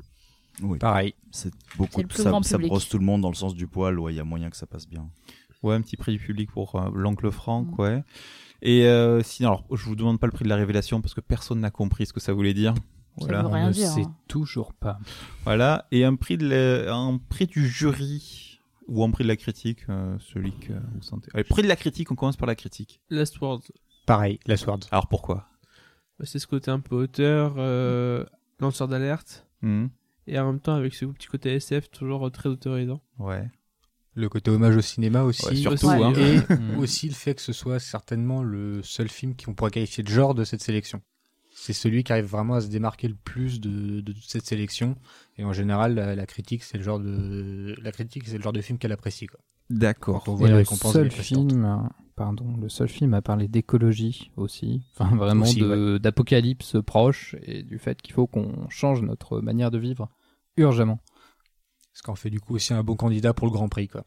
oui Pareil. c'est beaucoup C'est le plus ça, grand ça brosse tout le monde dans le sens du poil ouais il y a moyen que ça passe bien Ouais, un petit prix du public pour euh, l'oncle Franck, Mm. ouais. Et euh, sinon, alors, je vous demande pas le prix de la révélation parce que personne n'a compris ce que ça voulait dire. Ça Voilà. veut rien On ne dire. sait hein. toujours pas. Voilà. Et un prix de la- un prix du jury ou un prix de la critique, euh, celui que vous sentez. Allez, prix de la critique, on commence par la critique. Last Word Pareil, la Sword. Alors pourquoi? Bah, c'est ce côté un peu auteur, euh, lanceur d'alerte, Hmm, et en même temps avec ce petit côté SF toujours euh, très autorisant. Ouais. Le côté hommage au cinéma aussi. Ouais, surtout, aussi, hein. Et aussi le fait que ce soit certainement le seul film qu'on pourrait qualifier de genre de cette sélection. C'est celui qui arrive vraiment à se démarquer le plus de, de toute cette sélection. Et en général, la, la critique, c'est le genre de la critique, c'est le genre de film qu'elle apprécie. Quoi. D'accord. Le seul film, pardon, le seul film a parlé d'écologie aussi, enfin vraiment Aussi, de- d'apocalypse proche et du fait qu'il faut qu'on change notre manière de vivre urgemment. Ce qui en fait du coup aussi un bon candidat pour le Grand Prix. Quoi.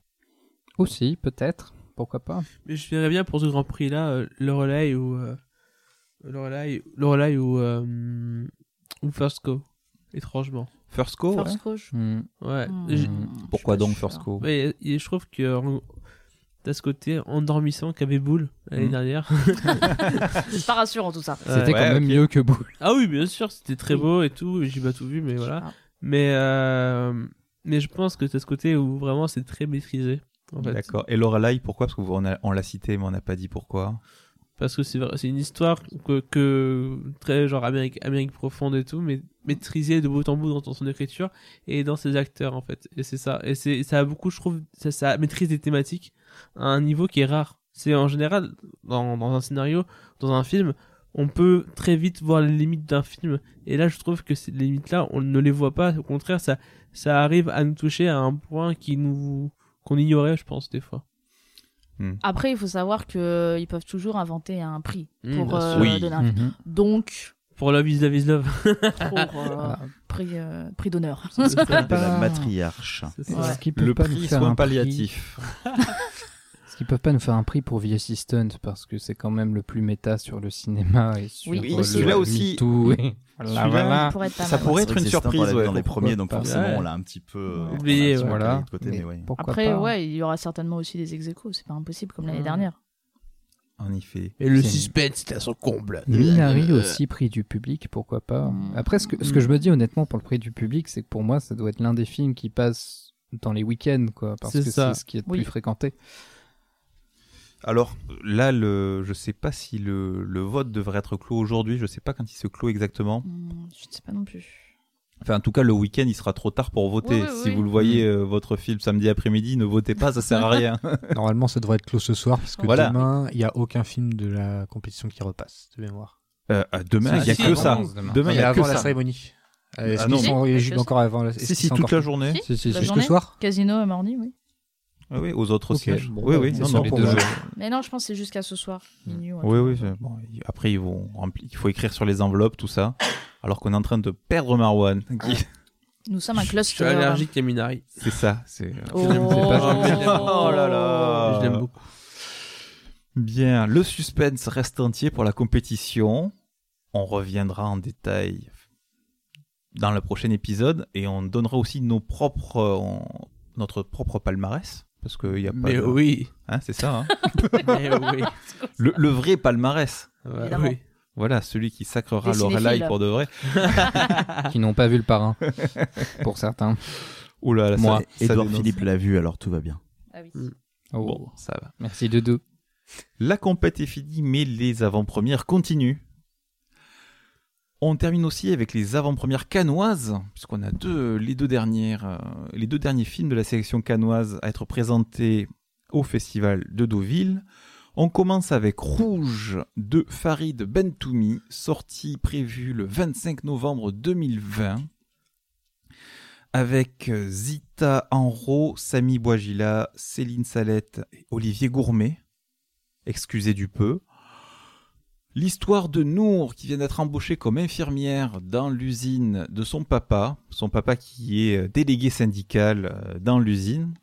Aussi, peut-être, pourquoi pas. Mais je verrais bien pour ce Grand Prix là, euh, Lorelai ou euh, Lorelai, Lorelai ou euh, ou First Go, étrangement. First ouais. First. Hmm. Ouais. Hmm. Je Pourquoi donc. First et je trouve que t'as ce côté endormissant qu'avait Boule l'année Hmm. dernière. C'est pas rassurant tout ça. C'était Ouais. quand ouais, même mieux que Boule. Ah oui, bien sûr, c'était très beau et tout, et j'ai pas tout vu, mais voilà. Mais, euh, mais je pense que t'as ce côté où vraiment c'est très maîtrisé. En fait. D'accord. Et Lorelai, pourquoi? Parce qu'on on l'a cité, mais on n'a pas dit pourquoi. Parce que c'est une histoire que, que très genre Amérique, Amérique profonde et tout, mais maîtrisée de bout en bout dans, dans son écriture et dans ses acteurs en fait. Et c'est ça. Et c'est ça a beaucoup, je trouve, ça, ça maîtrise des thématiques à un niveau qui est rare. C'est en général dans, dans un scénario, dans un film, on peut très vite voir les limites d'un film. Et là, je trouve que ces limites-là, on ne les voit pas. Au contraire, ça, ça arrive à nous toucher à un point qui nous qu'on ignorait, je pense, des fois. Après, il faut savoir que ils peuvent toujours inventer un prix Mm, pour euh. Oui. donner un- Mhm. Donc, Pour Love is Love is Love. pour euh, prix, euh, prix d'honneur. C'est. De la matriarche. Ouais. Le pas prix soins un prix qu'ils peuvent pas nous faire un prix pour The Assistant parce que c'est quand même le plus méta sur le cinéma et sur Oui, le aussi. Celui-là aussi. MeToo et- Voilà, voilà. pourrait Ça pourrait C'est être une c'est surprise. ouais, dans les premiers, donc forcément, Ouais. on l'a un petit peu euh, on l'a Oublié, peu ouais. Voilà. de côté, mais ouais. Pourquoi Après, pas ouais, il y aura certainement aussi des ex c'est pas impossible comme l'année dernière. En effet. Et le C'est- suspense, c'était à son comble. Minari aussi, prix du public, pourquoi pas. Mm. Après, ce que, ce que je me dis honnêtement pour le prix du public, c'est que pour moi, ça doit être l'un des films qui passe dans les week-ends, quoi, parce C'est que ça. c'est ce qui est le Oui. plus fréquenté. Alors là, le, je sais pas si le, le vote devrait être clos aujourd'hui. Je sais pas quand il se clôt exactement. Hmm, je ne sais pas non plus. Enfin, en tout cas, le week-end, il sera trop tard pour voter. Oui, oui, si oui. vous le voyez, euh, votre film samedi après-midi, ne votez pas, ça sert à rien. Normalement, ça devrait être clos ce soir parce que Voilà. demain, il n'y a aucun film de la compétition qui repasse, de mémoire. Euh, euh, demain, il y a Si, que ça. demain. Demain, il y a que avant la ça. cérémonie. Euh, Ah non. Si, éligibles c'est encore avant la... Si, si, toute la journée. Si, Si, si, la si. Juste journée, le soir Casino et mardi, oui. Ah oui, aux autres sièges. bon, oui, bah, oui, non, sur non, les pour deux moi. Mais non, je pense que c'est jusqu'à ce soir, minuit. un Oui, oui. Bon, après, ils vont remplir. Il faut écrire sur les enveloppes, tout ça. Alors qu'on est en train de perdre Marwan. qui- Nous sommes un Je cluster. suis allergique à Minari. C'est ça. C'est. Oh. Je je l'aime Oh là là. Je l'aime beaucoup. Bien, le suspense reste entier pour la compétition. On reviendra en détail dans le prochain épisode et on donnera aussi nos propres, euh, on- notre propre palmarès parce qu'il y a pas. Mais de- oui. Hein, c'est ça. hein. Mais oui. le, le vrai palmarès. Ouais, Évidemment. oui. Voilà, celui qui sacrera Lorelai pour de vrai. qui n'ont pas vu le parrain, pour certains. Ouh là là, ça- Moi. ça Edouard. Philippe l'a vu, alors tout va bien. Ah oui. Mm. Oh. Bon, ça va. Merci de deux. La compète est finie, mais les avant-premières continuent. On termine aussi avec les avant-premières canoises, puisqu'on a deux, les deux dernières, euh, les deux derniers films de la sélection canoise à être présentés au festival de Deauville. On commence avec Rouge de Farid Bentoumi, sorti prévu le 25 novembre 2020, avec euh, Zita Enro, Samy Bouagila, Céline Salette et Olivier Gourmet. Excusez du peu. L'histoire de Nour qui vient d'être embauchée comme infirmière dans l'usine de son papa, son papa qui est délégué syndical euh, dans l'usine.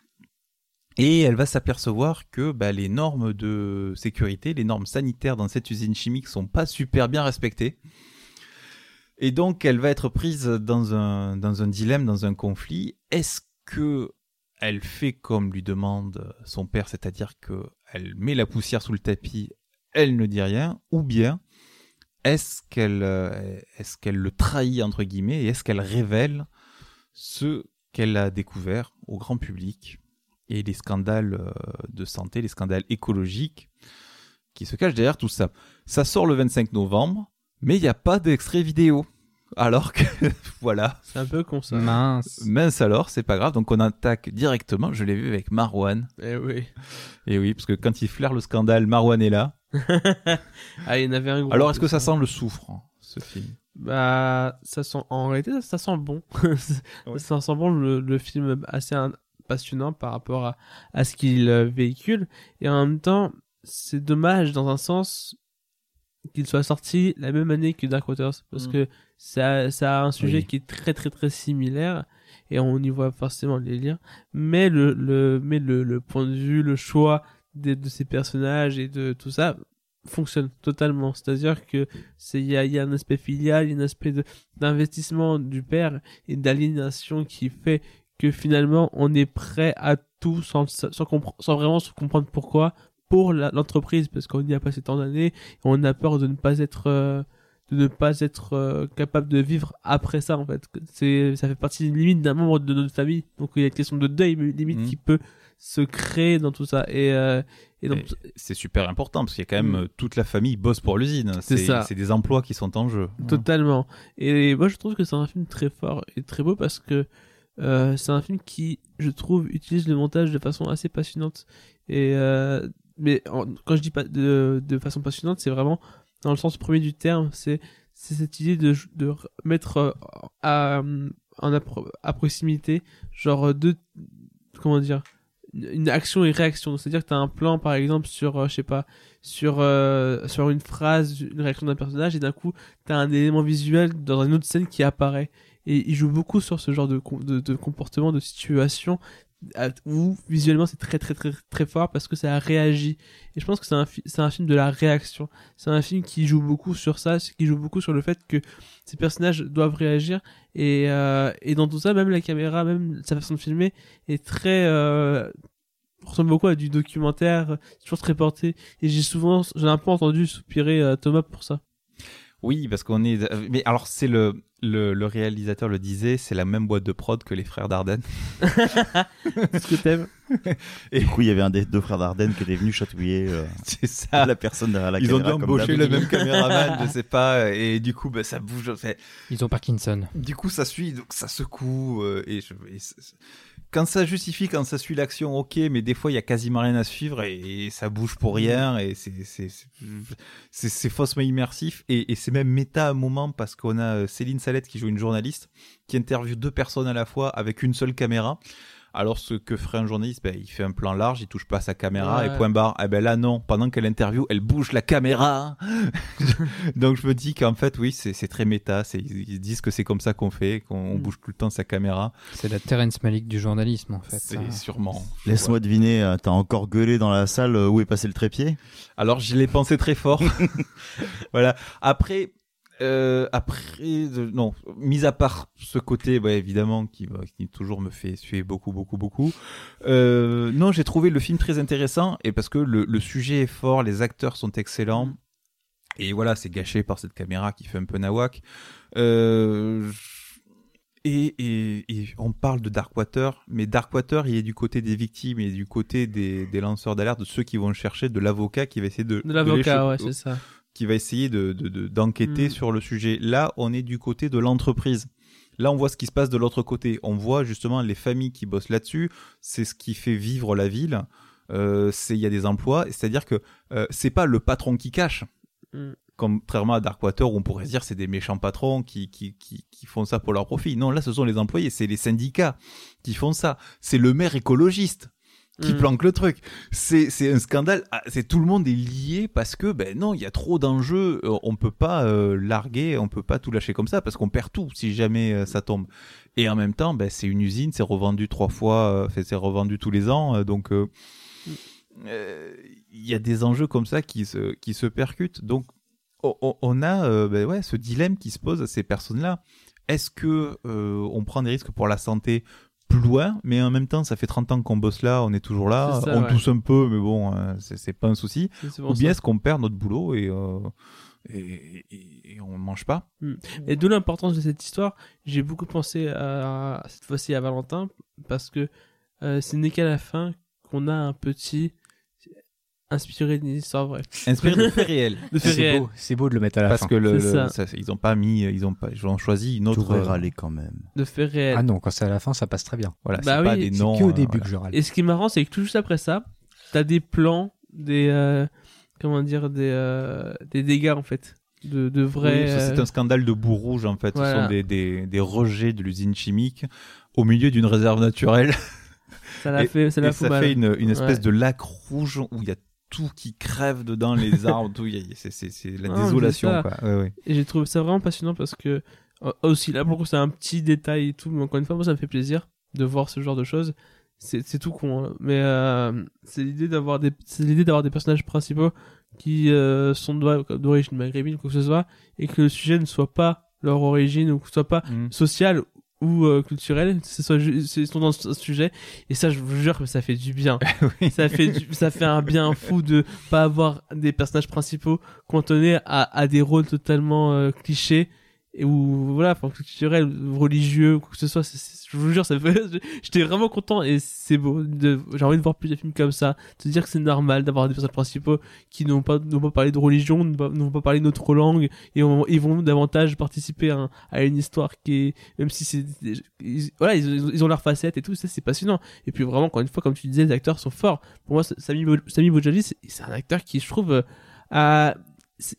Et elle va s'apercevoir que bah, les normes de sécurité, les normes sanitaires dans cette usine chimique sont pas super bien respectées. Et donc elle va être prise dans un, dans un dilemme, dans un conflit. Est-ce que elle fait comme lui demande son père, c'est-à-dire que elle met la poussière sous le tapis, elle ne dit rien, ou bien est-ce qu'elle euh, est-ce qu'elle le trahit entre guillemets et est-ce qu'elle révèle ce qu'elle a découvert au grand public et les scandales euh, de santé, les scandales écologiques qui se cachent derrière tout ça. Ça sort le 25 novembre, mais il n'y a pas d'extrait vidéo. Alors que voilà. C'est un peu con ça. Mince. Mince alors, c'est pas grave. Donc on attaque directement. Je l'ai vu avec Marwan. Eh oui. Et oui, parce que quand il flaire le scandale, Marwan est là. ah, il y en avait un gros. Alors est-ce que ça sent le soufre, hein, ce film? Bah, ça sent. En réalité, ça, ça sent bon. Ça sent bon le, le film assez un- passionnant par rapport à, à ce qu'il euh, véhicule. Et en même temps, c'est dommage dans un sens qu'il soit sorti la même année que Dark Waters parce Mm. que ça, ça a un sujet Oui. qui est très très très similaire et on y voit forcément les liens. Mais le, le, mais le, le point de vue, le choix de, de ces personnages et de tout ça fonctionne totalement. C'est-à-dire que c'est il y a, y a un aspect filial, il y a un aspect de- d'investissement du père et d'aliénation qui fait que finalement on est prêt à tout sans, sans, sans vraiment se comprendre pourquoi pour l'entreprise parce qu'on y a passé tant d'années et on a peur de ne pas être euh, de ne pas être euh, capable de vivre après ça en fait. C'est ça fait partie limite d'un membre de notre famille. Donc il y a une question de deuil limite Mhm. qui peut se créer dans tout ça et euh, et donc Et C'est super important parce qu'il y a quand même Mm. euh, toute la famille bosse pour l'usine. C'est ça. C'est des emplois qui sont en jeu. Totalement. Et moi, je trouve que c'est un film très fort et très beau parce que euh, c'est un film qui, je trouve, utilise le montage de façon assez passionnante. Et euh, mais en- quand je dis pas de, de façon passionnante, c'est vraiment dans le sens premier du terme. C'est c'est cette idée de, de mettre à, en appro- à proximité, genre deux, comment dire, une action et réaction. C'est-à-dire que tu un plan, par exemple, sur, euh, je sais pas, sur, euh, sur une phrase, une réaction d'un personnage, et d'un coup, tu un élément visuel dans une autre scène qui apparaît. Et il joue beaucoup sur ce genre de, de, de comportement, de situation, où visuellement c'est très très très très fort parce que ça réagit. Et je pense que c'est un, c'est un film de la réaction. C'est un film qui joue beaucoup sur ça, qui joue beaucoup sur le fait que ces personnages doivent réagir. Et, euh, et dans tout ça, même la caméra, même sa façon de filmer est très... Euh, ressemble beaucoup à du documentaire, c'est toujours très porté. Et j'ai souvent, j'ai un peu entendu soupirer euh, Thomas pour ça. Oui, parce qu'on est. Mais alors, c'est le, le, le réalisateur le disait, c'est la même boîte de prod que les frères Dardenne. Qu'est-ce que t'aimes Et du coup, il y avait un des deux frères Dardenne qui était venu chatouiller euh, C'est ça. la personne derrière la Ils ont caméra. dû embaucher le même caméraman, je sais pas, et du coup, bah, ça bouge. Ils ont Parkinson. Du coup, ça suit, donc ça secoue. euh, et, je- et c'est- c'est- quand ça justifie, quand ça suit l'action, ok, mais des fois, il y a quasiment rien à suivre et, et ça bouge pour rien et c'est faussement immersif et, et c'est même méta à un moment parce qu'on a euh, Céline Salette qui joue une journaliste qui interviewe deux personnes à la fois avec une seule caméra. Alors ce que ferait un journaliste, ben, il fait un plan large, il touche pas sa caméra Ouais. et point barre. Eh ben là non, pendant qu'elle interview, elle bouge la caméra. Donc je me dis qu'en fait oui, c'est très méta. C'est ils disent que c'est comme ça qu'on fait, qu'on Mm. bouge tout le temps sa caméra. C'est la Terrence Malick du journalisme, en fait. C'est ça. sûrement. Laisse-moi deviner, euh, t'as encore gueulé dans la salle euh, où est passé le trépied? Alors je l'ai pensé très fort. voilà. Après, euh, après, euh, non, mis à part ce côté, ouais, évidemment, qui, toujours me fait suer beaucoup, beaucoup, beaucoup. Euh, non, j'ai trouvé le film très intéressant et parce que le, le sujet est fort, les acteurs sont excellents. Et voilà, c'est gâché par cette caméra qui fait un peu nawak. Euh, et, et, et on parle de Darkwater, mais Darkwater, il est du côté des victimes, il est du côté des, des lanceurs d'alerte, de ceux qui vont chercher, de l'avocat qui va essayer de... De l'avocat, ouais, c'est ça. Qui va essayer de, de- de- d'enquêter Mm. sur le sujet. Là, on est du côté de l'entreprise. Là, on voit ce qui se passe de l'autre côté. On voit justement les familles qui bossent là-dessus. C'est ce qui fait vivre la ville. Euh, c'est il y a des emplois. C'est-à-dire que euh, c'est pas le patron qui cache Mm. contrairement à Darkwater où on pourrait se dire c'est des méchants patrons qui, qui, qui, qui font ça pour leur profit. Non, là ce sont les employés, c'est les syndicats qui font ça. C'est le maire écologiste qui Mm. planque le truc. C'est un scandale. Ah, C'est tout le monde est lié parce que ben non, il y a trop d'enjeux. Euh, On peut pas euh, larguer, on peut pas tout lâcher comme ça parce qu'on perd tout si jamais euh, ça tombe. Et en même temps, ben c'est une usine, c'est revendu trois fois, euh, c'est revendu tous les ans, donc. il y a des enjeux comme ça qui se, qui se percutent. Donc, on, on- a ben ouais, ce dilemme qui se pose à ces personnes-là. Est-ce que on prend des risques pour la santé plus loin, mais en même temps, ça fait 30 ans qu'on bosse là, on est toujours là, ça, on ouais. tousse un peu, mais bon, euh, c'est pas un souci. Ou bien est-ce qu'on perd notre boulot et, euh, et, et- et on mange pas? Mm. Et d'où l'importance de cette histoire? J'ai beaucoup pensé à, cette fois-ci à Valentin parce que euh, ce n'est qu'à la fin qu'on a un petit inspiré d'une histoire vraie. Inspiré de faits réels. De faits C'est réels. beau, c'est beau de le mettre à la Parce fin. que le, C'est le- ça. ça- ils ont pas mis, ils ont pas, ils ont choisi une autre. T'aurais râlé quand même. De faits réels. Ah non, quand c'est à la fin, ça passe très bien. Voilà, Bah c'est pas oui, des C'est noms. que au euh, début voilà. que je râle. Et ce qui est marrant, c'est que tout juste après ça, t'as des plans, des euh, comment dire, des euh, des dégâts en fait, de de vrais. Oui, ça, c'est euh, un scandale de boue rouge en fait. Ce Voilà. sont des, des, des rejets de l'usine chimique au milieu d'une réserve naturelle. ça l'a Et- fait, ça et l'a ça fait mal. fait une, une espèce Ouais. de lac rouge où il y a tout qui crève dedans, les arbres, tout. C'est la Non, désolation. c'est ça. Quoi. Ouais, ouais. Et j'ai trouvé ça vraiment passionnant parce que euh, aussi là pour c'est un petit détail et tout, mais encore une fois moi ça me fait plaisir de voir ce genre de choses. C'est tout con, hein. mais euh, c'est l'idée d'avoir des c'est l'idée d'avoir des personnages principaux qui euh, sont d'o- d'origine maghrébine quoi que ce soit et que le sujet ne soit pas leur origine ou que ce soit pas Mm. social ou euh, culturel, ce soit c'est- sont dans ce sujet. Et ça, je vous jure que ça fait du bien. Ça fait du- ça fait un bien fou de pas avoir des personnages principaux cantonnés à, à des rôles totalement euh, clichés et ou voilà, enfin culturel, religieux, quoi que ce soit. je vous jure, ça fait. J'étais vraiment content et c'est beau. J'ai envie de voir plus de films comme ça, de dire que c'est normal d'avoir des personnages principaux qui n'ont pas n'ont pas parlé de religion, n'ont pas, parlé notre langue et ils vont davantage participer à, un- à une histoire qui est même si c'est voilà ils, ont leurs facettes et tout ça c'est passionnant et puis vraiment encore une fois comme tu disais les acteurs sont forts pour moi Sami Sami Bojali c'est un acteur qui je trouve euh, a-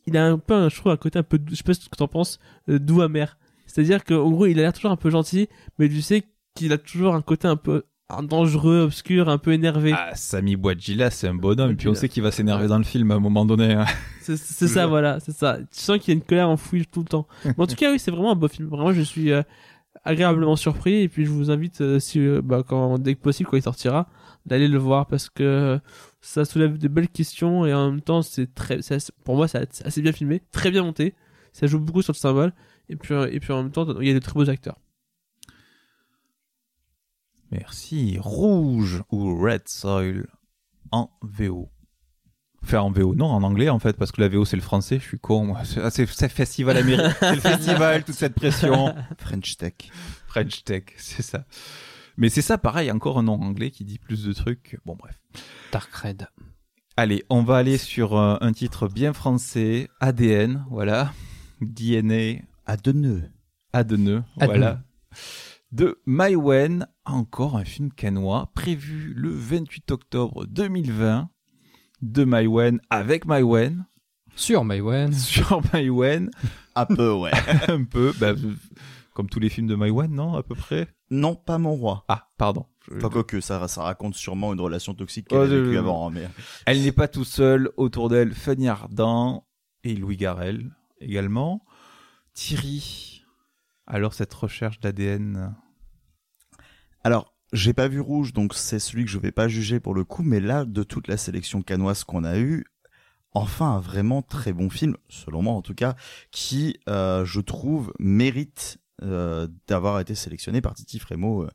il a un peu un- je trouve un côté un peu je sais pas ce que t'en penses euh, doux amer c'est-à-dire qu'en gros il a l'air toujours un peu gentil mais tu sais qu'il a toujours un côté un peu un dangereux obscur un peu énervé Ah, Sami Bouadjila, c'est un bonhomme. Puis on sait qu'il va s'énerver dans le film à un moment donné. hein. C'est c'est ça, voilà, c'est ça. Tu sens qu'il y a une colère enfouie tout le temps. Mais en tout cas, oui, c'est vraiment un beau film. Vraiment, je suis euh, agréablement surpris. Et puis, je vous invite, euh, si, euh, bah, quand, dès que possible, quand il sortira, d'aller le voir parce que ça soulève de belles questions et en même temps, c'est très, c'est assez- pour moi, c'est assez- bien filmé, très bien monté. Ça joue beaucoup sur le symbole. Et puis, et puis en même temps, il y a de très beaux acteurs. Merci. Rouge ou Red Soil en VO. Enfin, en VO, non, en anglais en fait, parce que la VO c'est le français, je suis con. moi. C'est ah, c'est festival américain, c'est le festival, toute cette pression. French Tech. French Tech, c'est ça. Mais c'est ça, pareil, encore un nom anglais qui dit plus de trucs. Bon, bref. Dark Red. Allez, on va aller sur euh, un titre bien français, ADN, voilà. DNA. À deux nœuds. À deux nœuds, À deux voilà. De Maïwen, encore un film canois, prévu le 28 octobre 2020. De Maïwen, avec Maïwen, Sur Maïwen. sur Maïwen. Un peu, ouais. un peu, bah, comme tous les films de Maïwen, non, à peu près? Non, pas mon roi. Ah, pardon. Je- Pas quoi que ça, ça raconte sûrement une relation toxique qu'elle Oh, a vécue avant, hein, mais Elle n'est pas tout seule, autour d'elle, Fanny Ardant et Louis Garrel également. Thierry, alors cette recherche d'ADN, Alors, j'ai pas vu Rouge, donc c'est celui que je vais pas juger pour le coup, mais là, de toute la sélection canoise qu'on a eue, enfin un vraiment très bon film, selon moi en tout cas, qui, euh, je trouve, mérite euh, d'avoir été sélectionné par Titi Frémaux euh,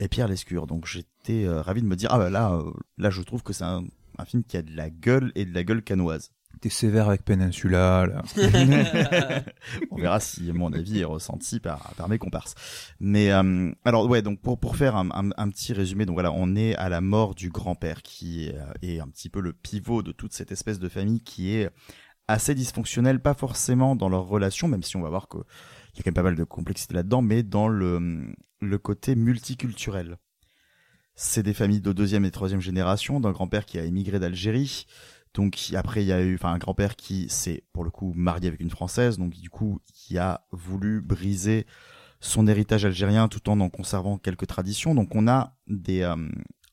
et Pierre Lescure. Donc j'étais euh, ravi de me dire, ah bah là, euh, là je trouve que c'est un, un film qui a de la gueule et de la gueule canoise. t'es sévère avec Peninsula, là. On verra si mon avis est ressenti par, par mes comparses. Mais euh, alors ouais, donc pour pour faire un, un, un petit résumé, donc voilà, on est à la mort du grand-père qui est, euh, est un petit peu le pivot de toute cette espèce de famille qui est assez dysfonctionnelle, pas forcément dans leur relation, même si on va voir que il y a quand même pas mal de complexité là-dedans, mais dans le le côté multiculturel. C'est des familles de deuxième et troisième génération, d'un grand-père qui a émigré d'Algérie, donc après il y a eu enfin un grand-père qui s'est pour le coup marié avec une française donc du coup qui a voulu briser son héritage algérien tout en en conservant quelques traditions. Donc on a des euh,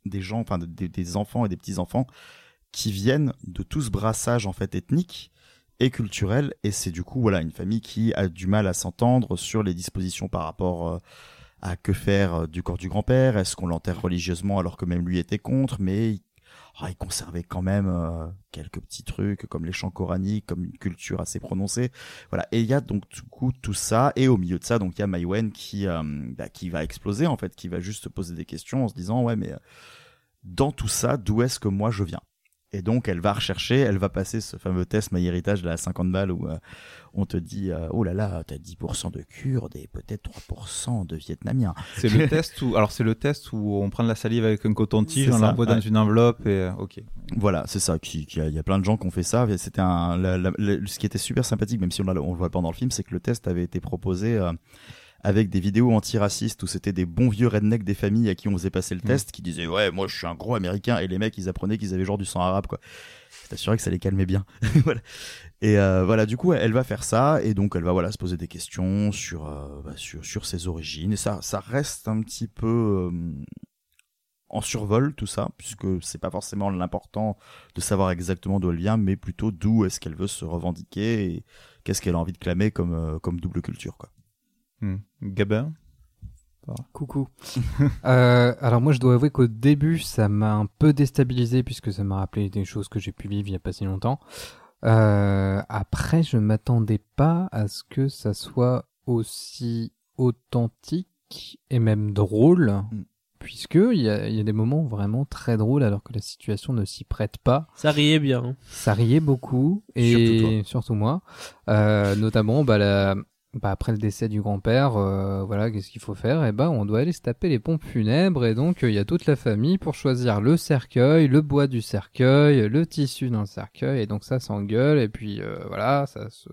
des gens enfin des, des enfants et des petits-enfants qui viennent de tout ce brassage en fait ethnique et culturel. Et c'est du coup voilà une famille qui a du mal à s'entendre sur les dispositions par rapport euh, à que faire euh, du corps du grand-père, est-ce qu'on l'enterre religieusement alors que même lui était contre? Mais il ah, il conservait quand même euh, quelques petits trucs comme les chants coraniques, comme une culture assez prononcée. Voilà. Et il y a donc du coup tout ça, et au milieu de ça, donc il y a Maïwen qui euh, bah, qui va exploser en fait, qui va juste se poser des questions en se disant ouais mais dans tout ça, d'où est-ce que moi je viens? Et donc elle va rechercher, elle va passer ce fameux test My Héritage de la 50 balles où euh, on te dit euh, oh là là t'as 10% de Kurdes et peut-être 3% de Vietnamiens. C'est le test où, alors c'est le test où on prend de la salive avec un coton-tige, on l'envoie dans ouais. une enveloppe et euh, ok. Voilà, c'est ça. Qui, qui a- il y a plein de gens qui ont fait ça. C'était un, la- la- ce qui était super sympathique, même si on, on le voit pas dans le film, c'est que le test avait été proposé euh, avec des vidéos antiracistes où c'était des bons vieux rednecks des familles à qui on faisait passer le test, qui disaient ouais, moi je suis un gros américain, et les mecs ils apprenaient qu'ils avaient genre du sang arabe quoi. C'est assuré que ça les calmait bien. voilà. Et euh, voilà, du coup, elle va faire ça, et donc elle va voilà se poser des questions sur euh, bah, sur sur ses origines. Et ça ça reste un petit peu euh, en survol tout ça, puisque c'est pas forcément l'important de savoir exactement d'où elle vient, mais plutôt d'où est-ce qu'elle veut se revendiquer et qu'est-ce qu'elle a envie de clamer comme euh, comme double culture quoi. Hmm. Gabin Coucou. Euh, alors moi je dois avouer qu'au début ça m'a un peu déstabilisé puisque ça m'a rappelé des choses que j'ai pu vivre il y a pas si longtemps. Euh, après je m'attendais pas à ce que ça soit aussi authentique et même drôle, Mm. puisque il y a, il y a des moments vraiment très drôles alors que la situation ne s'y prête pas. Ça riait bien. hein. Ça riait beaucoup et surtout, moi, Euh, notamment bah, la- bah, après le décès du grand-père, euh, voilà, qu'est-ce qu'il faut faire? Eh ben, on doit aller se taper les pompes funèbres et donc euh, il y a toute la famille pour choisir le cercueil, le bois du cercueil, le tissu dans le cercueil et donc ça s'engueule et puis euh, voilà, ça se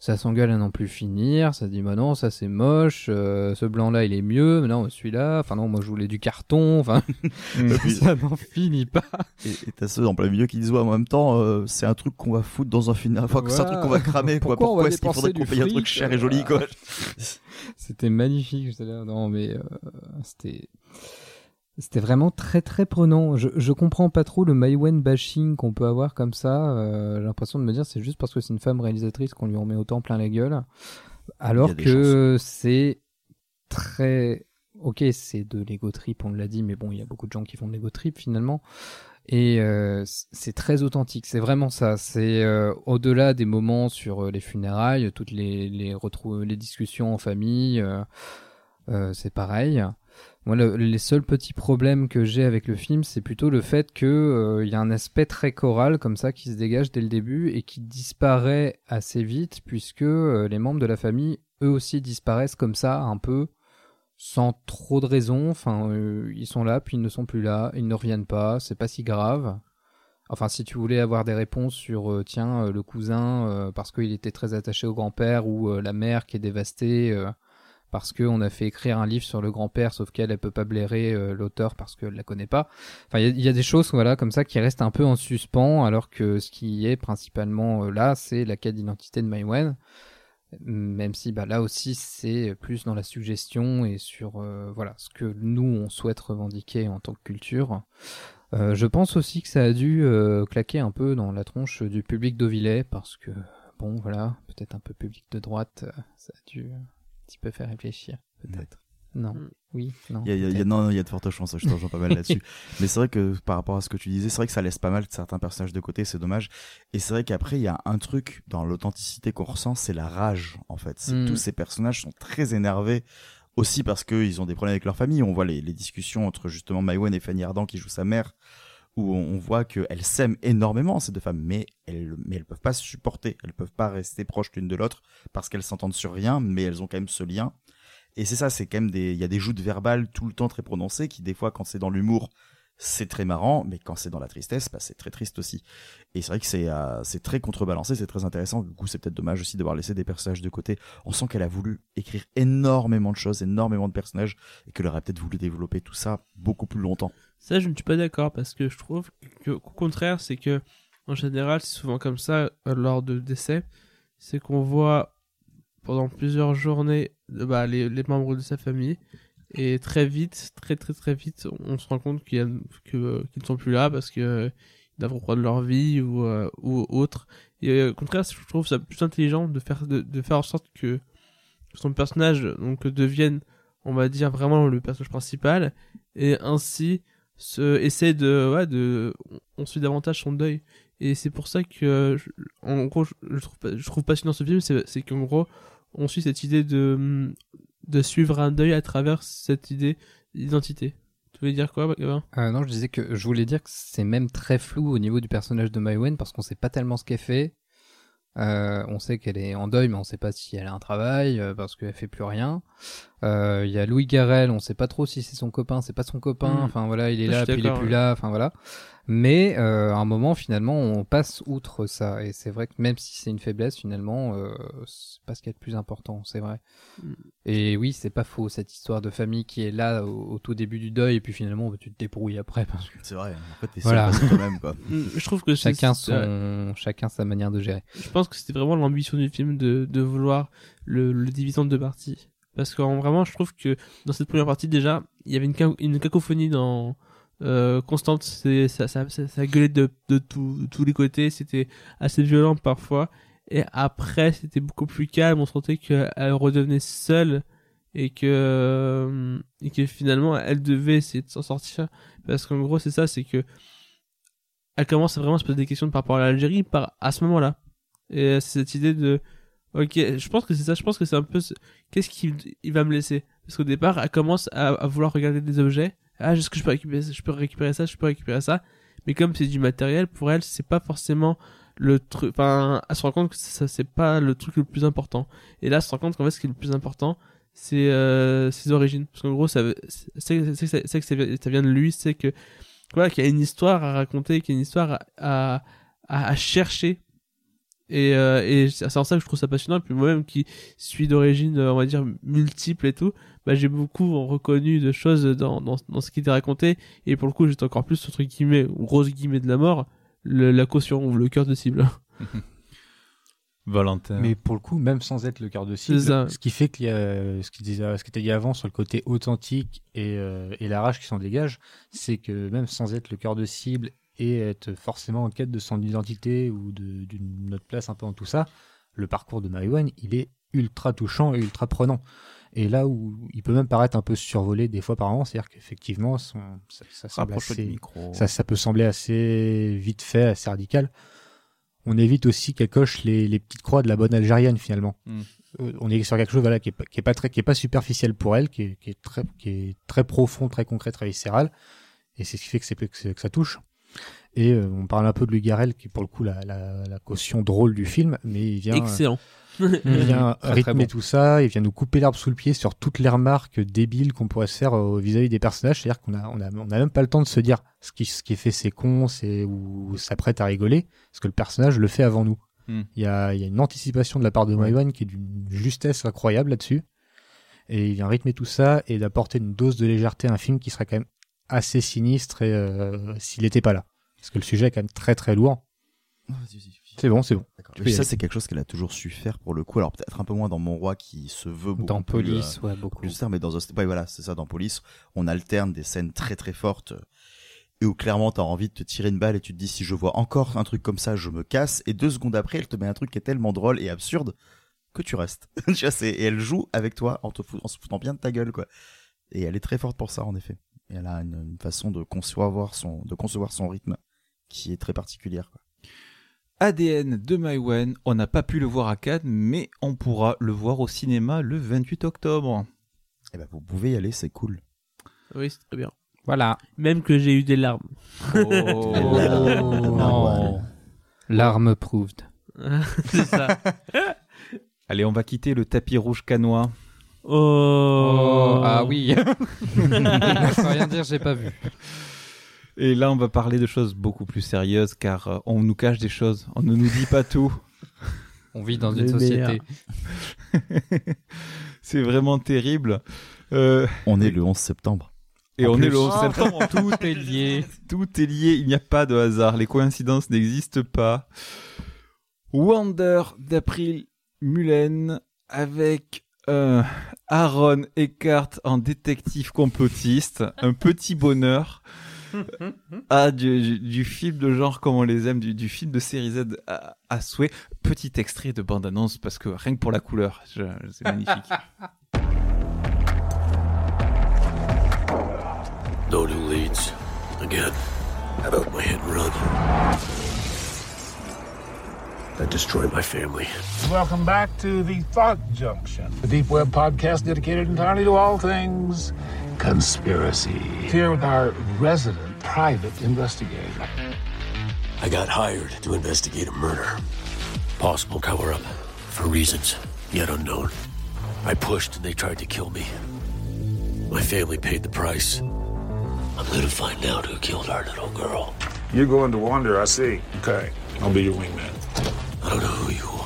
ça s'engueule à n'en plus finir, ça se dit bah non ça c'est moche, euh, ce blanc là il est mieux, mais non celui-là, enfin non moi je voulais du carton, enfin ça n'en finit pas. Et t'as ceux en plein milieu qui disent ouais en même temps euh, c'est un truc qu'on va foutre dans un film enfin c'est un truc qu'on va cramer quoi. Pourquoi pourquoi est-ce qu'il faudrait qu'on paye un truc cher et joli quoi C'était magnifique, j'étais là, non mais euh, c'était c'était vraiment très très prenant. Je, je comprends pas trop le Maïwen bashing qu'on peut avoir comme ça. euh, J'ai l'impression de me dire c'est juste parce que c'est une femme réalisatrice qu'on lui en met autant plein la gueule. Alors que c'est très ok, c'est de l'ego trip, on l'a dit, mais bon, il y a beaucoup de gens qui font de l'ego trip finalement. Et euh, c'est très authentique, c'est vraiment ça. C'est euh, au-delà des moments sur les funérailles, toutes les les, les discussions en famille, c'est pareil. Moi, le- les seuls petits problèmes que j'ai avec le film, c'est plutôt le fait que euh, y a un aspect très choral comme ça qui se dégage dès le début et qui disparaît assez vite puisque euh, les membres de la famille eux aussi disparaissent comme ça un peu sans trop de raison. Enfin, euh, ils sont là puis ils ne sont plus là, ils ne reviennent pas, c'est pas si grave. Enfin, si tu voulais avoir des réponses sur tiens le cousin parce qu'il était très attaché au grand-père ou la mère qui est dévastée parce qu'on a fait écrire un livre sur le grand-père, sauf qu'elle, elle peut pas blairer euh, l'auteur parce qu'elle la connaît pas. Enfin, il y, a- des choses, voilà, comme ça qui restent un peu en suspens, alors que ce qui est principalement euh, là, c'est la quête d'identité de Maïwen. Même si, bah, là aussi, c'est plus dans la suggestion et sur, euh, voilà, ce que nous, on souhaite revendiquer en tant que culture. Je pense aussi que ça a dû claquer un peu dans la tronche du public d'Auvillet, parce que, bon, voilà, peut-être un peu public de droite, ça a dû petit peu faire réfléchir. peut-être Non. Mm. Oui. Non. Il y a, y non, il y a de fortes chances, je te rejoins pas mal là-dessus. Mais c'est vrai que par rapport à ce que tu disais, c'est vrai que ça laisse pas mal certains personnages de côté, c'est dommage. Et c'est vrai qu'après, il y a un truc dans l'authenticité qu'on ressent, c'est la rage, en fait. C'est Mm. Tous ces personnages sont très énervés, aussi parce qu'ils ont des problèmes avec leur famille. On voit les, les discussions entre justement Maïwen et Fanny Ardant qui joue sa mère, où on, voit qu'elles s'aiment énormément, ces deux femmes, mais elles, mais elles peuvent pas se supporter, elles peuvent pas rester proches l'une de l'autre, parce qu'elles s'entendent sur rien, mais elles ont quand même ce lien. Et c'est ça, c'est quand même il y a des joutes verbales tout le temps très prononcées qui, des fois, quand c'est dans l'humour, c'est très marrant, mais quand c'est dans la tristesse, bah, c'est très triste aussi. Et c'est vrai que c'est, euh, c'est très contrebalancé, c'est très intéressant. Du coup, c'est peut-être dommage aussi d'avoir laissé des personnages de côté. On sent qu'elle a voulu écrire énormément de choses, énormément de personnages, et qu'elle aurait peut-être voulu développer tout ça beaucoup plus longtemps. Ça, je ne suis pas d'accord parce que je trouve que, au contraire, c'est que en général, c'est souvent comme ça euh, lors de décès, c'est qu'on voit pendant plusieurs journées euh, bah, les, membres de sa famille. Et très vite, très très très vite, on se rend compte qu'ils ne sont plus là parce que euh, ils doivent reprendre leur vie ou, autre. Et au contraire, je trouve ça plus intelligent de faire de faire en sorte que son personnage donc devienne, on va dire vraiment le personnage principal. Et ainsi se essaie de ouais de on suit davantage son deuil. Et c'est pour ça que je- en gros je, trouve je trouve passionnant ce film c'est c'est qu'en gros on suit cette idée de de suivre un deuil à travers cette idée d'identité. Tu voulais dire quoi Gavin? Euh, non, je disais que je voulais dire que c'est même très flou au niveau du personnage de Maïwen parce qu'on sait pas tellement ce qu'elle fait. Euh, on sait qu'elle est en deuil, mais on sait pas si elle a un travail euh, parce qu'elle fait plus rien. Euh, Il y a Louis Garrel, on sait pas trop si c'est son copain, c'est pas son copain. Mm. Enfin voilà, il est là, puis il est plus là. Enfin voilà. Mais euh, à un moment, finalement, on passe outre ça. Et c'est vrai que même si c'est une faiblesse, finalement, euh, c'est pas ce qui est le plus important, c'est vrai. Mm. Et oui, c'est pas faux cette histoire de famille qui est là au, au tout début du deuil, et puis finalement, bah, tu te débrouilles après parce que C'est vrai. En fait, t'es Voilà. seul toi-même, quoi. Mm, je trouve que chacun son, chacun sa manière de gérer. je pense que c'était vraiment l'ambition du film de, de vouloir le, le diviser en deux parties. Parce que en- vraiment, je trouve que dans cette première partie, déjà, il y avait une, ca- une cacophonie dans, euh, constante. Ça, ça, ça, gueulait de, de, tous les côtés. C'était assez violent parfois. Et après, c'était beaucoup plus calme. On sentait qu'elle redevenait seule et que, euh, et que finalement, elle devait essayer de s'en sortir. Parce qu'en gros, c'est ça, c'est que elle commence à se poser des questions par rapport à l'Algérie par, à ce moment-là. Et euh, c'est cette idée de, ok, je pense que c'est ça, je pense que c'est un peu, ce- qu'est-ce qu'il il va me laisser? Parce qu'au départ, elle commence à, à vouloir regarder des objets. Ah, je peux récupérer ça, je peux récupérer ça, je peux récupérer ça. Mais comme c'est du matériel, pour elle, c'est pas forcément le truc, enfin, elle se rend compte que ça, c'est pas le truc le plus important. Et là, elle se rend compte qu'en fait, ce qui est le plus important, c'est euh, ses origines. Parce qu'en gros, ça, c'est que ça vient- de lui, c'est que, voilà, qu'il y a une histoire à raconter, qu'il y a une histoire à, à, chercher. Et, euh, et c'est en ça que je trouve ça passionnant. Et puis moi-même qui suis d'origine, on va dire, multiple et tout, bah, j'ai beaucoup reconnu de choses dans, dans, dans ce qui était raconté. Et pour le coup, j'étais encore plus, entre guillemets, ou grosse guillemets de la mort, le- la caution ou le cœur de cible. Valentin. Mais pour le coup, même sans être le cœur de cible, ce qui fait qu'il y a ce qui disait, ce qui était dit avant sur le côté authentique et, euh, et la rage qui s'en dégage, c'est que même sans être le cœur de cible et être forcément en quête de son identité ou d'une autre place un peu en tout ça, le parcours de Maïwan, il est ultra touchant et ultra prenant. Et là où il peut même paraître un peu survolé des fois par an, c'est-à-dire qu'effectivement, ça, ça semble Rapproche-toi du assez- micro. ça, ça peut sembler assez vite fait, assez radical. On évite aussi qu'elle coche les, les petites croix de la bonne algérienne finalement. Mm. Euh, on est sur quelque chose voilà, qui, est pas, qui est pas très, qui est pas superficiel pour elle, qui est, qui est très, qui est très profond, très concret, très viscéral. Et c'est ce qui fait que ça touche. Et euh, on parle un peu de Lugarel, qui est pour le coup la, la, la caution drôle du film, mais il vient. Excellent. Il vient Très, très rythmer bon. tout ça, il vient nous couper l'herbe sous le pied sur toutes les remarques débiles qu'on pourrait se faire euh, vis-à-vis des personnages. C'est-à-dire qu'on a, on a, on a même pas le temps de se dire ce qui, ce qui est fait c'est con, c'est ou s'apprête à rigoler, parce que le personnage le fait avant nous. Hmm. Il y, a, il y a une anticipation de la part de Maïwan qui est d'une justesse incroyable là-dessus. Et il vient rythmer tout ça et d'apporter une dose de légèreté à un film qui serait quand même assez sinistre et, euh, s'il n'était pas là. Parce que le sujet est quand même très très lourd. C'est bon, c'est bon. Y Ça, c'est quelque chose qu'elle a toujours su faire pour le coup. Alors peut-être un peu moins dans Mon Roi qui se veut beaucoup Dans plus, Police, euh, ouais, beaucoup. plus tard, mais dans ouais, voilà, c'est ça, dans Police, on alterne des scènes très très fortes et où clairement t'as envie de te tirer une balle et tu te dis si je vois encore un truc comme ça, je me casse. Et deux secondes après, elle te met un truc qui est tellement drôle et absurde que tu restes. tu vois, c'est- et elle joue avec toi en te en se foutant bien de ta gueule, quoi. Et elle est très forte pour ça, en effet. Et elle a une, une façon de concevoir son, de concevoir son rythme qui est très particulière, quoi. ADN de Maïwen, on n'a pas pu le voir à Cannes, mais on pourra le voir au cinéma le 28 octobre. Eh ben, vous pouvez y aller, c'est cool. Oui, c'est très bien. Voilà. Même que j'ai eu des larmes. Oh. Non. L'arme proved. c'est ça. Allez, on va quitter le tapis rouge canois. Oh. ah oui. Je peux rien dire, j'ai pas vu. Et là, on va parler de choses beaucoup plus sérieuses, car euh, on nous cache des choses. On ne nous dit pas tout. On vit dans une société. C'est vraiment terrible. Euh, On est le 11 septembre. et En on plus. est le 11 septembre. Tout est lié. Tout est lié, il n'y a pas de hasard, les coïncidences n'existent pas. Wonder d'April Mullen avec euh, Aaron Eckhart en détective complotiste, un petit bonheur. Ah, du, du- du film de genre comme on les aime, du, du film de série Z à, à souhait. Petit extrait de bande-annonce parce que rien que pour la couleur, je- c'est magnifique. No new leads. Again. How about my hit and run? That destroyed my family. Welcome back to the Thought Junction, the deep web podcast dedicated entirely to all things conspiracy. Here with our resident private investigator. I got hired to investigate a murder. Possible cover up. For reasons yet unknown. I pushed and they tried to kill me. My family paid the price. I'm gonna find out who killed our little girl. You're going to wonder, I see. Okay, I'll be your wingman. I don't know who you are.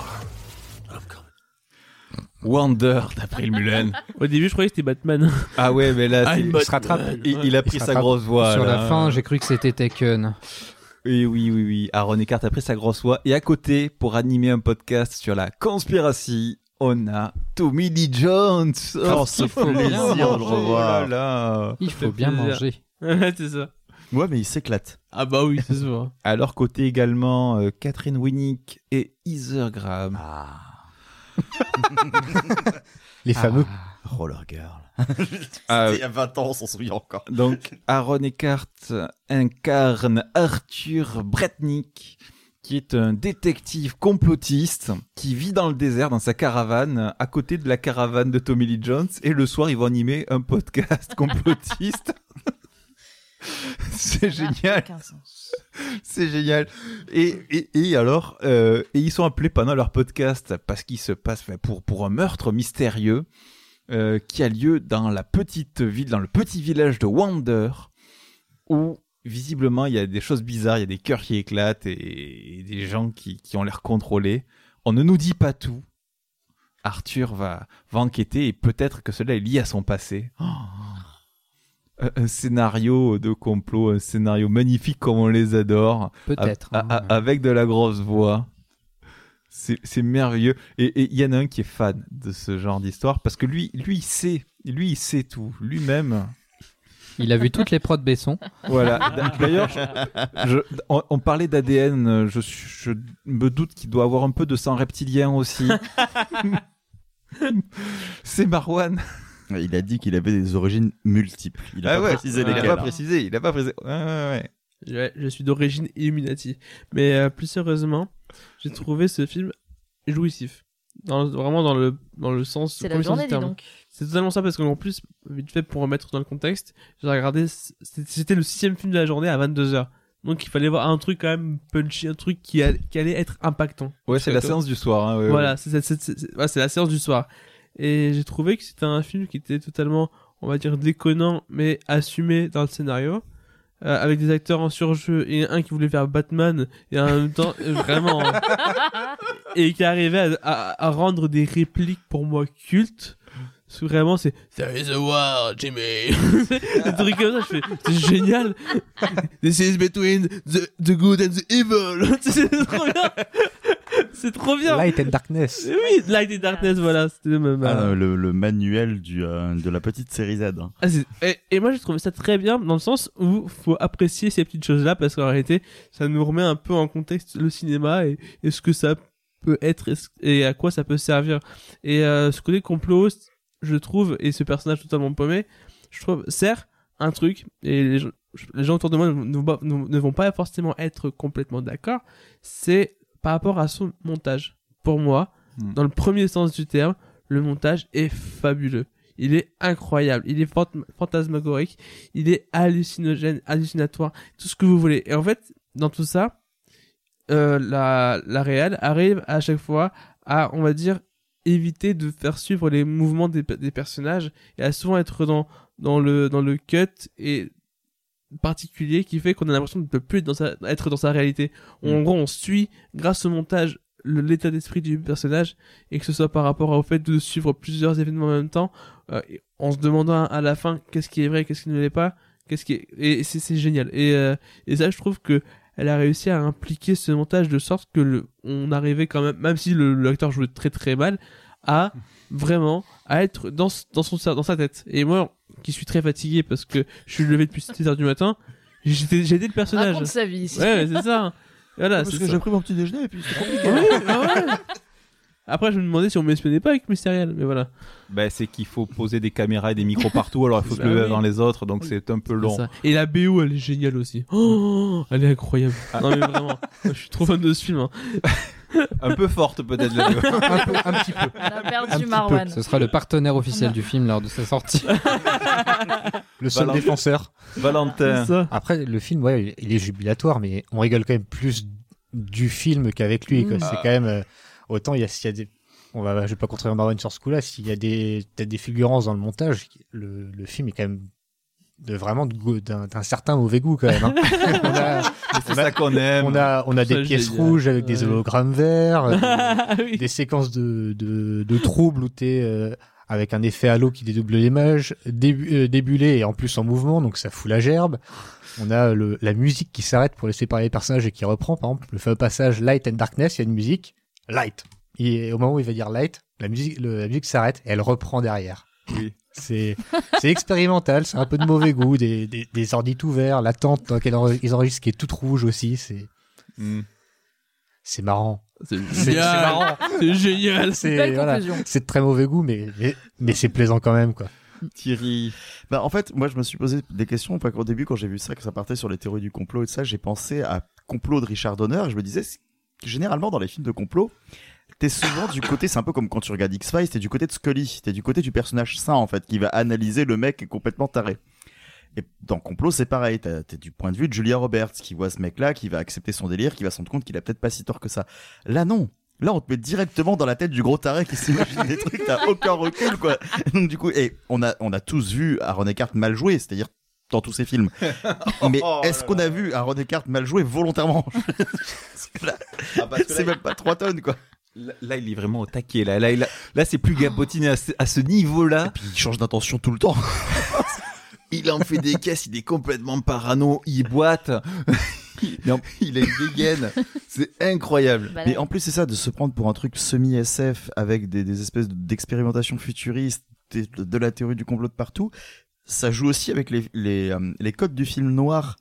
Wonder d'April Mullen. Au début, je croyais que c'était Batman. Ah ouais, mais là, Ah, il se rattrape. Il, il a pris sa grosse voix. Sur là. la fin, j'ai cru que c'était Taken. Et oui, oui, oui. Aaron Eckhart a pris sa grosse voix. Et à côté, pour animer un podcast sur la conspiracy, on a Tommy Lee Jones. Oh, ça fait plaisir de le revoir. Oh là là. Il Ça faut bien plaisir. manger. Ouais, c'est ça. Ouais, mais il s'éclate. Ah bah oui, c'est sûr. À leur côté également, euh, Catherine Winnick et Heather Graham. Ah. Les fameux. Roller Girl. Ah, C'était il y a 20 ans, on s'en souvient encore. Donc, Aaron Eckhart incarne Arthur Bretnick, qui est un détective complotiste qui vit dans le désert dans sa caravane à côté de la caravane de Tommy Lee Jones et le soir il va animer un podcast complotiste. C'est génial. C'est génial. Et, et, alors, euh, et ils sont appelés pendant leur podcast parce qu'il se passe pour pour un meurtre mystérieux euh, qui a lieu dans la petite ville, dans le petit village de Wander, où visiblement il y a des choses bizarres, il y a des cœurs qui éclatent et, et des gens qui, qui ont l'air contrôlés. On ne nous dit pas tout. Arthur va, va enquêter et peut-être que cela est lié à son passé. Oh. Un- un scénario de complot, un scénario magnifique comme on les adore. Peut-être, hein. avec de la grosse voix. C'est merveilleux. Et il y en a un qui est fan de ce genre d'histoire parce que lui, lui, il sait. Lui, il sait tout. Lui-même. Il a vu toutes les prods Besson. Voilà. D'ailleurs, on, on parlait d'ADN. Je, je me doute qu'il doit avoir un peu de sang reptilien aussi. C'est Marwan. Il a dit qu'il avait des origines multiples. Il a Ah pas ouais, précisé il a pas hein. précisé. Il a pas précisé. Ouais, ouais, ouais. Ouais, je suis d'origine Illuminati. Mais euh, plus sérieusement, j'ai trouvé ce film jouissif. Dans, vraiment dans le, dans le sens. C'est la journée, du dis terme. donc. C'est totalement ça parce qu'en plus, vite fait pour remettre dans le contexte, j'ai regardé, c'était c'était le sixième film de la journée à 22h. Donc il fallait voir un truc quand même punchy, un truc qui, allait- qui allait être impactant. Ouais, c'est la séance du soir. hein, ouais, voilà, ouais. c'est la séance du soir. Et j'ai trouvé que c'était un film qui était totalement, on va dire, déconnant, mais assumé dans le scénario. euh, avec des acteurs en surjeu et un qui voulait faire Batman et en même temps euh, vraiment et qui arrivait à, à- à rendre des répliques pour moi cultes. Parce que vraiment c'est There is a war Jimmy. Des trucs comme ça je fais c'est génial. This is between the, the good and the evil. C'est trop bien c'est trop bien Light and Darkness. oui Light and Darkness voilà c'était le même Ah, le, le manuel du, euh, de la petite série Z. hein. Ah, et, et moi j'ai trouvé ça très bien dans le sens où faut apprécier ces petites choses là parce qu'en réalité ça nous remet un peu en contexte le cinéma et, et ce que ça peut être et, à quoi ça peut servir et euh, ce côté complot je trouve et ce personnage totalement paumé je trouve sert un truc et les gens, les gens autour de moi ne vont pas forcément être complètement d'accord c'est par rapport à son montage pour moi Hmm. dans le premier sens du terme le montage est fabuleux il est incroyable, il est fantasmagorique, il est hallucinogène, hallucinatoire, tout ce que vous voulez. Et en fait, dans tout ça, euh, la, la réal arrive à chaque fois à, on va dire, éviter de faire suivre les mouvements des, des personnages et à souvent être dans, dans, le, dans le cut et particulier qui fait qu'on a l'impression de ne plus être dans sa, être dans sa réalité. En gros, on suit, grâce au montage, le- l'état d'esprit du personnage et que ce soit par rapport au fait de suivre plusieurs événements en même temps euh, en se demandant à la fin qu'est-ce qui est vrai qu'est-ce qui ne l'est pas qu'est-ce qui est... et c'est génial. Et euh, et ça je trouve que elle a réussi à impliquer ce montage de sorte que le on arrivait quand même même si le l'acteur jouait très très mal à vraiment à être dans dans son dans sa tête et moi qui suis très fatigué parce que je suis levé depuis 6 heures du matin j'étais j'étais le personnage Raconte sa vie, ici. ouais c'est ça voilà Parce que j'ai pris mon petit déjeuner et puis c'est compliqué. Ouais, bah ouais. Après, je me demandais si on m'espionnait pas avec Mystériel, mais voilà. Ben, c'est qu'il faut poser des caméras et des micros partout, alors il faut se Bah lever oui. avant les autres, donc c'est un peu long. ça. Et la BO, elle est géniale aussi. Oh, elle est incroyable. Non, mais vraiment. Je suis trop fan de ce film. hein. Un peu forte peut-être la un, peu, un petit peu. On a perdu Marwan. Ce sera le partenaire officiel du film lors de sa sortie. Le seul Valentin. défenseur. Valentin. Ça. Après, le film, ouais, il est jubilatoire, mais on rigole quand même plus du film qu'avec lui. quoi. Mm. C'est quand même euh, autant il y a, s'il y a des, on va, je vais pas contredire Marwan sur ce coup-là. S'il y a des, peut-être des fulgurances dans le montage, le, le film est quand même de vraiment d'un d'un certain mauvais goût quand même. hein. on a, C'est on a- ça qu'on aime. on a, on a Ça, des pièces génial. rouges avec des hologrammes verts, euh, Ah oui. des séquences de, de, de troubles où t'es euh, avec un effet halo qui dédouble l'image, débu- euh, débulé et en plus en mouvement, donc ça fout la gerbe. On a le, la musique qui s'arrête pour laisser parler les personnages et qui reprend, par exemple, le fameux passage Light and Darkness, il y a une musique, Light. Et au moment où il va dire Light, la musique, le- la musique s'arrête et elle reprend derrière. Oui. C'est, c'est expérimental, c'est un peu de mauvais goût, des, des, des ordi tout verts, la tente dans laquelle ils enregistrent qui est toute rouge aussi, c'est, Hmm. c'est marrant. C'est génial. marrant. C'est génial. C'est, voilà, de très mauvais goût, mais, mais, mais c'est plaisant quand même, quoi. Thierry. Bah, en fait, moi, je me suis posé des questions. Pas qu'au début, quand j'ai vu ça, que ça partait sur les théories du complot et tout ça, j'ai pensé à complot de Richard Donner. Et je me disais, généralement dans les films de complot, t'es souvent du côté, c'est un peu comme quand tu regardes X-Files, t'es du côté de Scully, t'es du côté du personnage sain en fait, qui va analyser le mec complètement taré. Et dans Complot, c'est pareil, t'es du point de vue de Julia Roberts, qui voit ce mec-là, qui va accepter son délire, qui va se rendre compte qu'il a peut-être pas si tort que ça. Là, non. Là, on te met directement dans la tête du gros taré qui s'imagine des trucs, t'as aucun recul, quoi. Donc, du coup, et on a, on a tous vu Aaron Eckhart mal jouer, c'est-à-dire dans tous ses films. Mais Oh est-ce qu'on a vu Aaron Eckhart mal jouer volontairement? Ah, c'est même pas 3 tonnes, quoi. Là, là, il est vraiment au taquet. Là, là, il a- là c'est plus gabotiné à ce, à ce niveau-là. Puis il change d'intention tout le temps. Il en fait des caisses, il est complètement parano, il boite. Non, il a une dégaine. C'est incroyable. Bah, Mais en plus, c'est ça, de se prendre pour un truc semi-SF avec des, des espèces d'expérimentations futuristes, de la théorie du complot de partout. Ça joue aussi avec les, les, euh, les codes du film noir,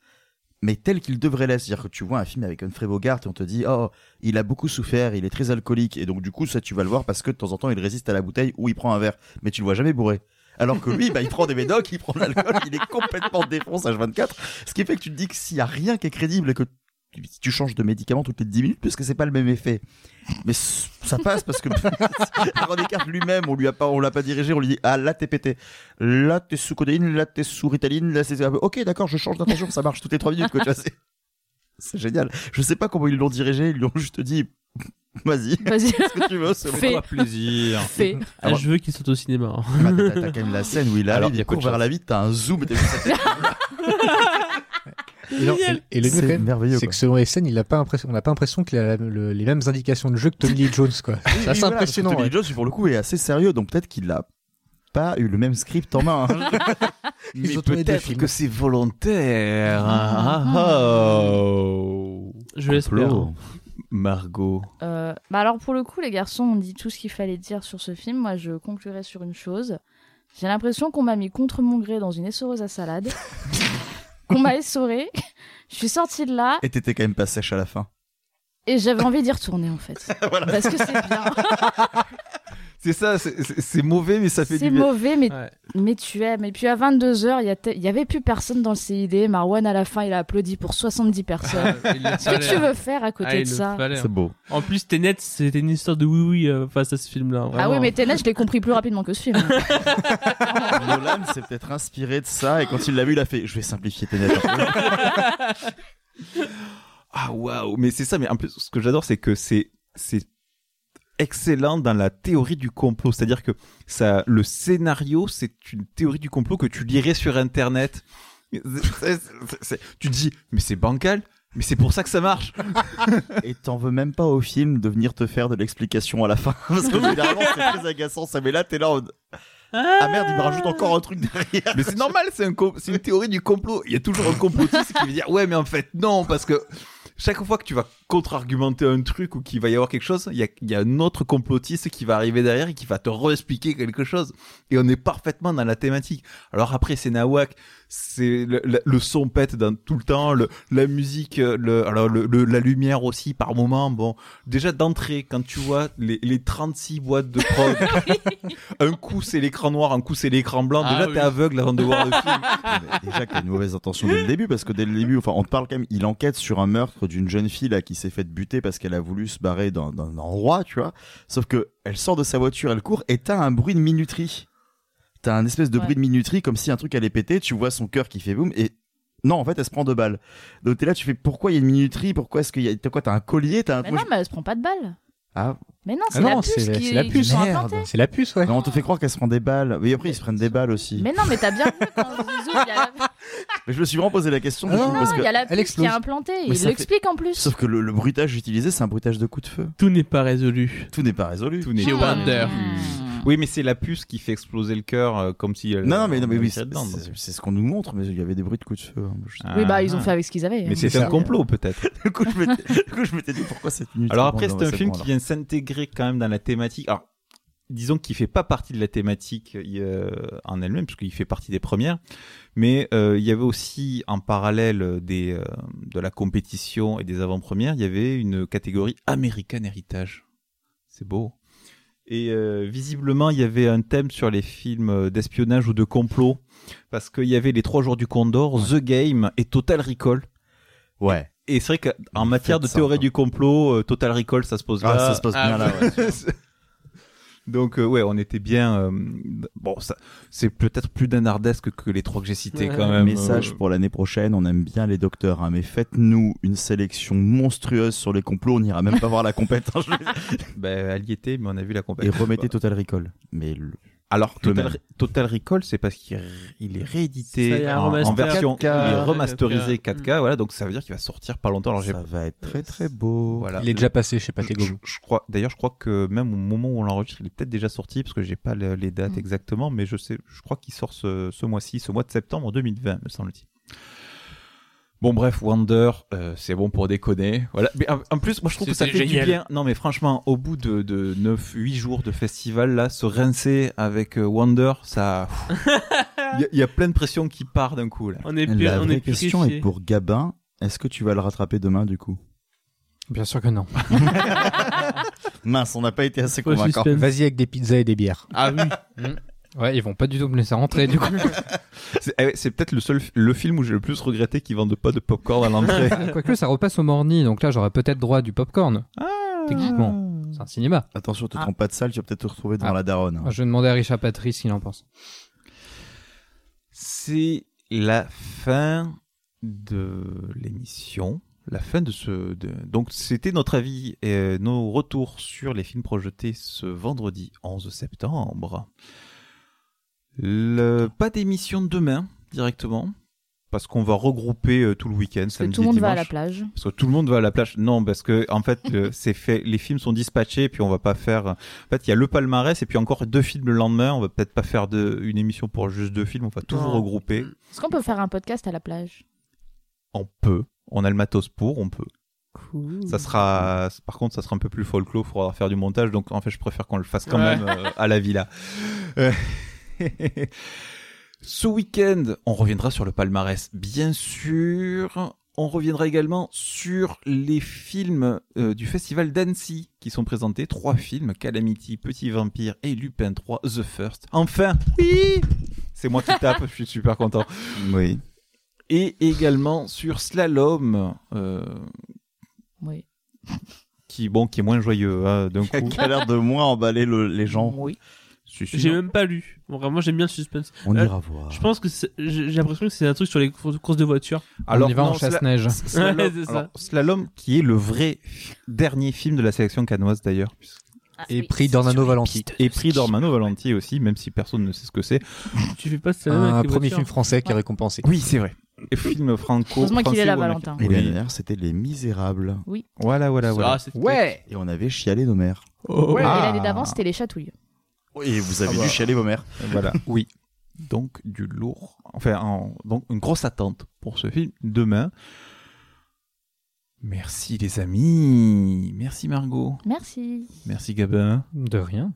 mais tel qu'il devrait l'être. C'est-à-dire que tu vois un film avec Humphrey Bogart et on te dit, oh, il a beaucoup souffert, il est très alcoolique, et donc du coup, ça, tu vas le voir parce que de temps en temps, il résiste à la bouteille ou il prend un verre, mais tu le vois jamais bourré. Alors que lui, bah, il prend des médocs, il prend de l'alcool, il est complètement défonce H24. Ce qui fait que tu te dis que s'il y a rien qui est crédible et que tu- tu changes de médicament toutes les 10 minutes, parce que c'est pas le même effet. Mais ça passe parce que Aaron Eckhart lui-même, on lui a pas, on l'a pas dirigé, on lui dit, ah, là t'es pété. Là t'es sous codéine, là t'es sous ritaline, là c'est, ok, d'accord, je change d'intention, ça marche toutes les 3 minutes, quoi, tu vois, c'est, c'est génial. Je sais pas comment ils l'ont dirigé, ils lui ont juste dit, vas-y, Vas-y. ce que tu veux, c'est Fais. Fais-toi plaisir. Fait. Ah, Alors- je veux qu'il sorte au cinéma. hein. Bah, t'as, quand même la scène où il Alors, arrive, y a il court vers la vitre, t'as un zoom, et t'as vu sa tête. Et, non, et- et le mieux C'est quand même, merveilleux, c'est que selon les scènes, il a pas l'impression, on n'a pas l'impression qu'il a le- les mêmes indications de jeu que Tommy Lee Jones, quoi. C'est assez voilà, impressionnant. Tommy ouais. Lee Jones, pour le coup, est assez sérieux, donc peut-être qu'il a pas eu le même script en main. hein. Mais peut-être que c'est volontaire. Ah, ah, oh. Je l'espère. Margot. Euh, bah alors pour le coup, les garçons ont dit tout ce qu'il fallait dire sur ce film. Moi, je conclurai sur une chose. J'ai l'impression qu'on m'a mis contre mon gré dans une essoreuse à salade, qu'on m'a essoré. Je suis sortie de là Et t'étais quand même pas sèche à la fin. et j'avais envie d'y retourner en fait, parce que c'est bien. C'est ça, c'est- c'est c'est mauvais, mais ça fait C'est du bien. mauvais, mais Ouais. mais tu aimes. Et puis à 22h, il y, a te- il y avait plus personne dans le CID. Marwan, à la fin, il a applaudi pour 70 personnes. Qu'est-ce que tu hein. veux faire à côté Ah, de ça hein. C'est beau. En plus, Tenet, c'était une histoire de oui-oui euh, face à ce film-là. Ah oui, mais Tenet, je l'ai compris plus rapidement que ce film. Nolan s'est peut-être inspiré de ça et quand il l'a vu, il a fait Je vais simplifier lettres. Ah waouh, mais c'est ça. Mais en plus, ce que j'adore, c'est que c'est c'est excellent dans la théorie du complot. C'est-à-dire que ça, le scénario, c'est une théorie du complot que tu lirais sur Internet. Tu te dis, mais c'est bancal. Mais c'est pour ça que ça marche. Et t'en veux même pas au film de venir te faire de l'explication à la fin. Parce que généralement, c'est très agaçant ça. Mais là, t'es là en Ah merde, il me rajoute encore un truc derrière. Mais c'est normal, c'est un une théorie du complot. Il y a toujours un complotiste qui va dire ouais, mais en fait non, parce que chaque fois que tu vas contre-argumenter un truc ou qu'il va y avoir quelque chose, il y a, il y a un autre complotiste qui va arriver derrière et qui va te re-expliquer quelque chose. Et on est parfaitement dans la thématique. Alors après, c'est Nawak, c'est le, le- le son pète dans tout le temps, le, la musique, le, alors le, le- la lumière aussi par moment. Bon, déjà d'entrée, quand tu vois les, les 36 boîtes de prod, un coup c'est l'écran noir, un coup c'est l'écran blanc. Ah déjà oui. t'es aveugle avant de voir le film. Mais déjà qu'il y a une mauvaise intention dès le début, parce que dès le début, enfin, on te parle quand même, il enquête sur un meurtre d'une jeune fille là qui s'est faite buter parce qu'elle a voulu se barrer d'un d'un endroit, tu vois. Sauf que elle sort de sa voiture, elle court et t'as un bruit de minuterie. T'as un espèce de Ouais. bruit de minuterie comme si un truc allait péter, tu vois son cœur qui fait boum et non, en fait, elle se prend deux balles. Donc t'es là, tu fais pourquoi il y a une minuterie, pourquoi est-ce qu'il y a, t'as quoi, t'as un collier, t'as un mais non, mais elle se prend pas de balles. Ah, Mais non, Ah c'est non, la puce c'est qui, c'est la puce. Merde. C'est la puce, ouais. non, on te fait croire qu'elle se prend des balles. Oui, après ils se prennent des balles aussi. Mais Mais, non, mais t'as bien vu quand y a la, je me suis vraiment posé la question Ah non, coup, non, parce il que y a la elle puce qui est implantée. Mais Il l'explique en plus. sauf que le, le bruitage utilisé, c'est un bruitage de coup de feu. Tout n'est pas résolu. Tout n'est pas résolu. Tout n'est Chez pas. Wonder. Oui, mais c'est la puce qui fait exploser le cœur euh, comme si. elle- Non, non, mais, non, mais oui, c'est ce qu'on nous montre, mais il y avait des bruits de coups de feu. hein. Oui, bah, ils ont Ah. fait avec ce qu'ils avaient. Mais hein. c'est un complot peut-être. Du coup, je m'étais, du coup, je m'étais dit pourquoi cette nuit. Alors après, c'est un film qui vient s'intégrer quand même dans la thématique. Alors, disons qu'il fait pas partie de la thématique euh, en elle-même, puisqu'il fait partie des premières. Mais euh, il y avait aussi en parallèle des euh, de la compétition et des avant-premières, il y avait une catégorie American Heritage. C'est beau. Et euh, visiblement, il y avait un thème sur les films d'espionnage ou de complot, parce qu'il y avait les trois jours du Condor, The Game et Total Recall. Ouais. Et c'est vrai qu'en matière de ça, théorie du complot, euh, Total Recall, ça se pose Ah, là. ça se passe bien là, ouais. Donc euh, ouais, on était bien. euh, bon, ça, c'est peut-être plus danardesque que les trois que j'ai cités quand même. Message Euh, pour l'année prochaine, on aime bien les docteurs, hein, mais faites-nous une sélection monstrueuse sur les complots, on n'ira même pas voir la compète. hein, ben, elle y était, mais on a vu la Et compétition. remettez Total Recall. Mais le- Alors, Total, même. Total Recall, c'est parce qu'il il est réédité en, version 4K. il est remasterisé 4K. 4K, voilà, donc ça veut dire qu'il va sortir pas longtemps. Alors, ça va être très très beau. voilà. Il est déjà passé chez Pathé je, je crois, d'ailleurs, je crois que même au moment où on l'enregistre, il est peut-être déjà sorti parce que j'ai pas le- les dates Mm. exactement, mais je sais, je crois qu'il sort ce, ce mois-ci, ce mois de septembre 2020, me semble-t-il. Bon bref, Wonder, euh, c'est bon pour déconner. Voilà. Mais en, en plus, moi je trouve que ça fait génial. du bien. Non mais franchement, au bout de, de 9, 8 jours de festival, là, se rincer avec euh, Wonder, ça... Il y, a- il y a plein de pression qui part d'un coup là. On est, La on vraie est question purifié. est pour Gabin, est-ce que tu vas le rattraper demain du coup? Bien sûr que non. Mince, on n'a pas été assez convaincant. Vas-y avec des pizzas et des bières. Ah oui. Ouais, ils vont pas du tout me laisser rentrer du coup. C'est eh ouais, c'est peut-être le seul le film où j'ai le plus regretté qu'ils vendent pas de popcorn à l'entrée. Quoique ça repasse au Morny, donc là j'aurais peut-être droit à du popcorn. Techniquement, c'est un cinéma. Attention, te Ah. trompe pas de salle, tu vas peut-être te retrouver devant Ah. la daronne. hein. Je vais demander à Richard Patrice ce qu'il en pense. C'est la fin de l'émission. La fin de ce. de- Donc, c'était notre avis et nos retours sur les films projetés ce vendredi 11 septembre. Le... Pas d'émission demain directement. Parce qu'on va regrouper euh, tout le week-end, Parce que samedi tout le monde va à la plage. Parce que tout le monde va à la plage. Non, parce que en fait, le- c'est fait. Les films sont dispatchés, puis on va pas faire. En fait, il y a le palmarès et puis encore deux films le lendemain. On va peut-être pas faire de, une émission pour juste deux films. On va tout regrouper. Est-ce qu'on peut faire un podcast à la plage? On peut. On a le matos pour. On peut. Cool. Ça sera. Par contre, ça sera un peu plus folklore. Il faudra faire du montage. Donc, en fait, je préfère qu'on le fasse quand Ouais. même euh, à la villa. Euh, Ce week-end, on reviendra sur le palmarès, bien sûr. On reviendra également sur les films euh, du festival d'Annecy qui sont présentés. Trois films, Calamity, Petit Vampire et Lupin 3, The First. Enfin, oui C'est moi qui tape, je suis super content. Oui. Et également sur Slalom, euh, Oui. qui, bon, qui est moins joyeux hein, d'un coup. Qui a l'air de moins emballer le- les gens. Oui. J'ai même pas lu. Bon, vraiment, j'aime bien le suspense. On Euh, ira voir. Je pense que j'ai l'impression que c'est un truc sur les courses de voiture. Alors, on y va en non, chasse-neige. Slalom, Ouais, alors, Slalom, qui est le vrai dernier film de la sélection canoise d'ailleurs. Et prix d'Ornano Valenti. Et prix d'Ormano Valenti aussi, même si personne ne sait ce que c'est. Tu fais pas ça Un avec les premier voitures. film français qui est récompensé. Oui, c'est vrai. Et film franco. Heureusement qu'il est là, Valentin. Et l'année Oui. dernière, c'était Les Misérables. Voilà, voilà, voilà. Ah, c'était- Ouais Et on avait chialé nos mères. Oh. Et Ah. l'année d'avant, c'était les chatouilles. Et vous avez Ah bah. dû chialer vos mères. Voilà, oui. Donc, du lourd. Enfin, en- donc, une grosse attente pour ce film demain. Merci, les amis. Merci, Margot. Merci. Merci, Gabin. De rien.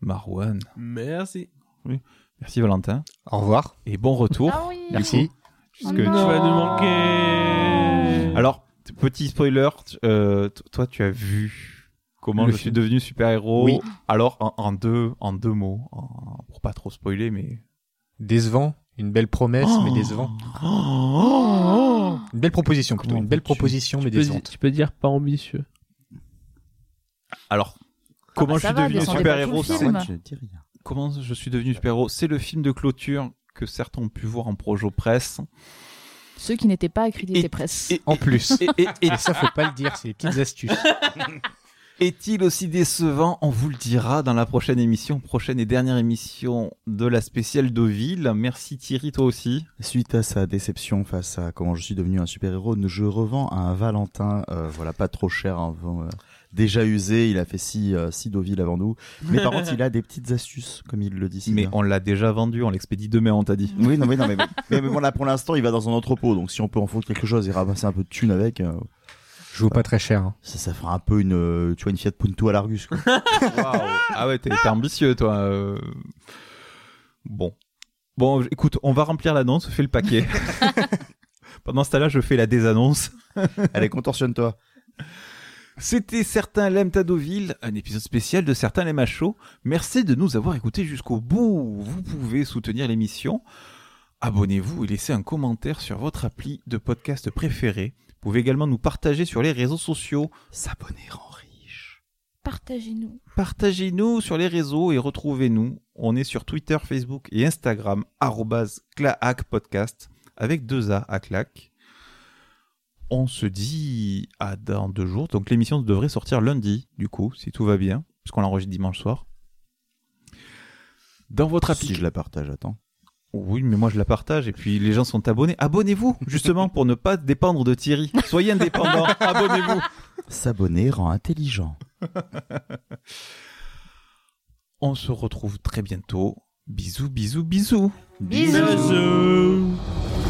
Marwan. Merci. Merci, Valentin. Au revoir. Et bon retour. Ah oui. Merci. Puisque Oh tu- Tu vas nous manquer. Alors, petit spoiler, euh, toi, tu as vu comment Le je suis devenu super-héros. Oui. Alors, en, en deux, en deux mots, en- pour pas trop spoiler, mais. Décevant. Une belle promesse, mais décevant. Oh Une belle proposition plutôt. Une belle proposition, mais Tu peux, décevante. tu peux dire pas ambitieux. Alors, comment bah, je ça suis va, devenu super-héros. Je. Comment je suis devenu super-héros C'est le film de clôture que certains ont pu voir en projo presse. Ceux qui n'étaient pas accrédités Et- presse. Et, En plus. et- et- et- Et ça, faut pas le dire, c'est les petites astuces. Est-il aussi décevant On vous le dira dans la prochaine émission, prochaine et dernière émission de la spéciale Deauville. Merci Thierry, toi aussi. Suite à sa déception face à comment je suis devenu un super-héros, je revends un Valentin, euh, voilà, pas trop cher, hein, euh, déjà usé, il a fait six, euh, six Deauville avant nous. Mais par contre, il a des petites astuces, comme il le dit Mais bien. on l'a déjà vendu, on l'expédie demain, on t'a dit. Oui, non, mais, non, mais, mais, mais bon, là, pour l'instant, il va dans un entrepôt, donc si on peut en foutre quelque chose et ramasser un peu de thunes avec, Je vaux pas très cher. hein. ça, ça fera un peu une, euh, tu vois, une Fiat Punto à l'Argus, quoi. Ah ouais, t'es t'es ambitieux, toi. euh. Bon. Bon, écoute, on va remplir l'annonce, fais le paquet. Pendant ce temps-là, je fais la désannonce. Allez, contorsionne-toi. C'était Certains l'aiment à Deauville, un épisode spécial de Certains l'aiment à chaud. Merci de nous avoir écoutés jusqu'au bout. Vous pouvez soutenir l'émission abonnez-vous et laissez un commentaire sur votre appli de podcast préféré. Vous pouvez également nous partager sur les réseaux sociaux. S'abonner rend riche. Partagez-nous. Partagez-nous sur les réseaux et retrouvez-nous. On est sur Twitter, Facebook et Instagram, arrobase clahacpodcast, avec deux A à clac. On se dit à dans deux jours. Donc l'émission devrait sortir lundi, du coup, si tout va bien, puisqu'on l'enregistre dimanche soir. Dans votre appli. Si je la partage, attends. Oui, mais moi je la partage et puis les gens sont abonnés. Abonnez-vous, justement, pour ne pas dépendre de Thierry. Soyez indépendants, abonnez-vous. S'abonner rend intelligent. On se retrouve très bientôt. Bisous, bisous, bisous. Bisous. Bisous.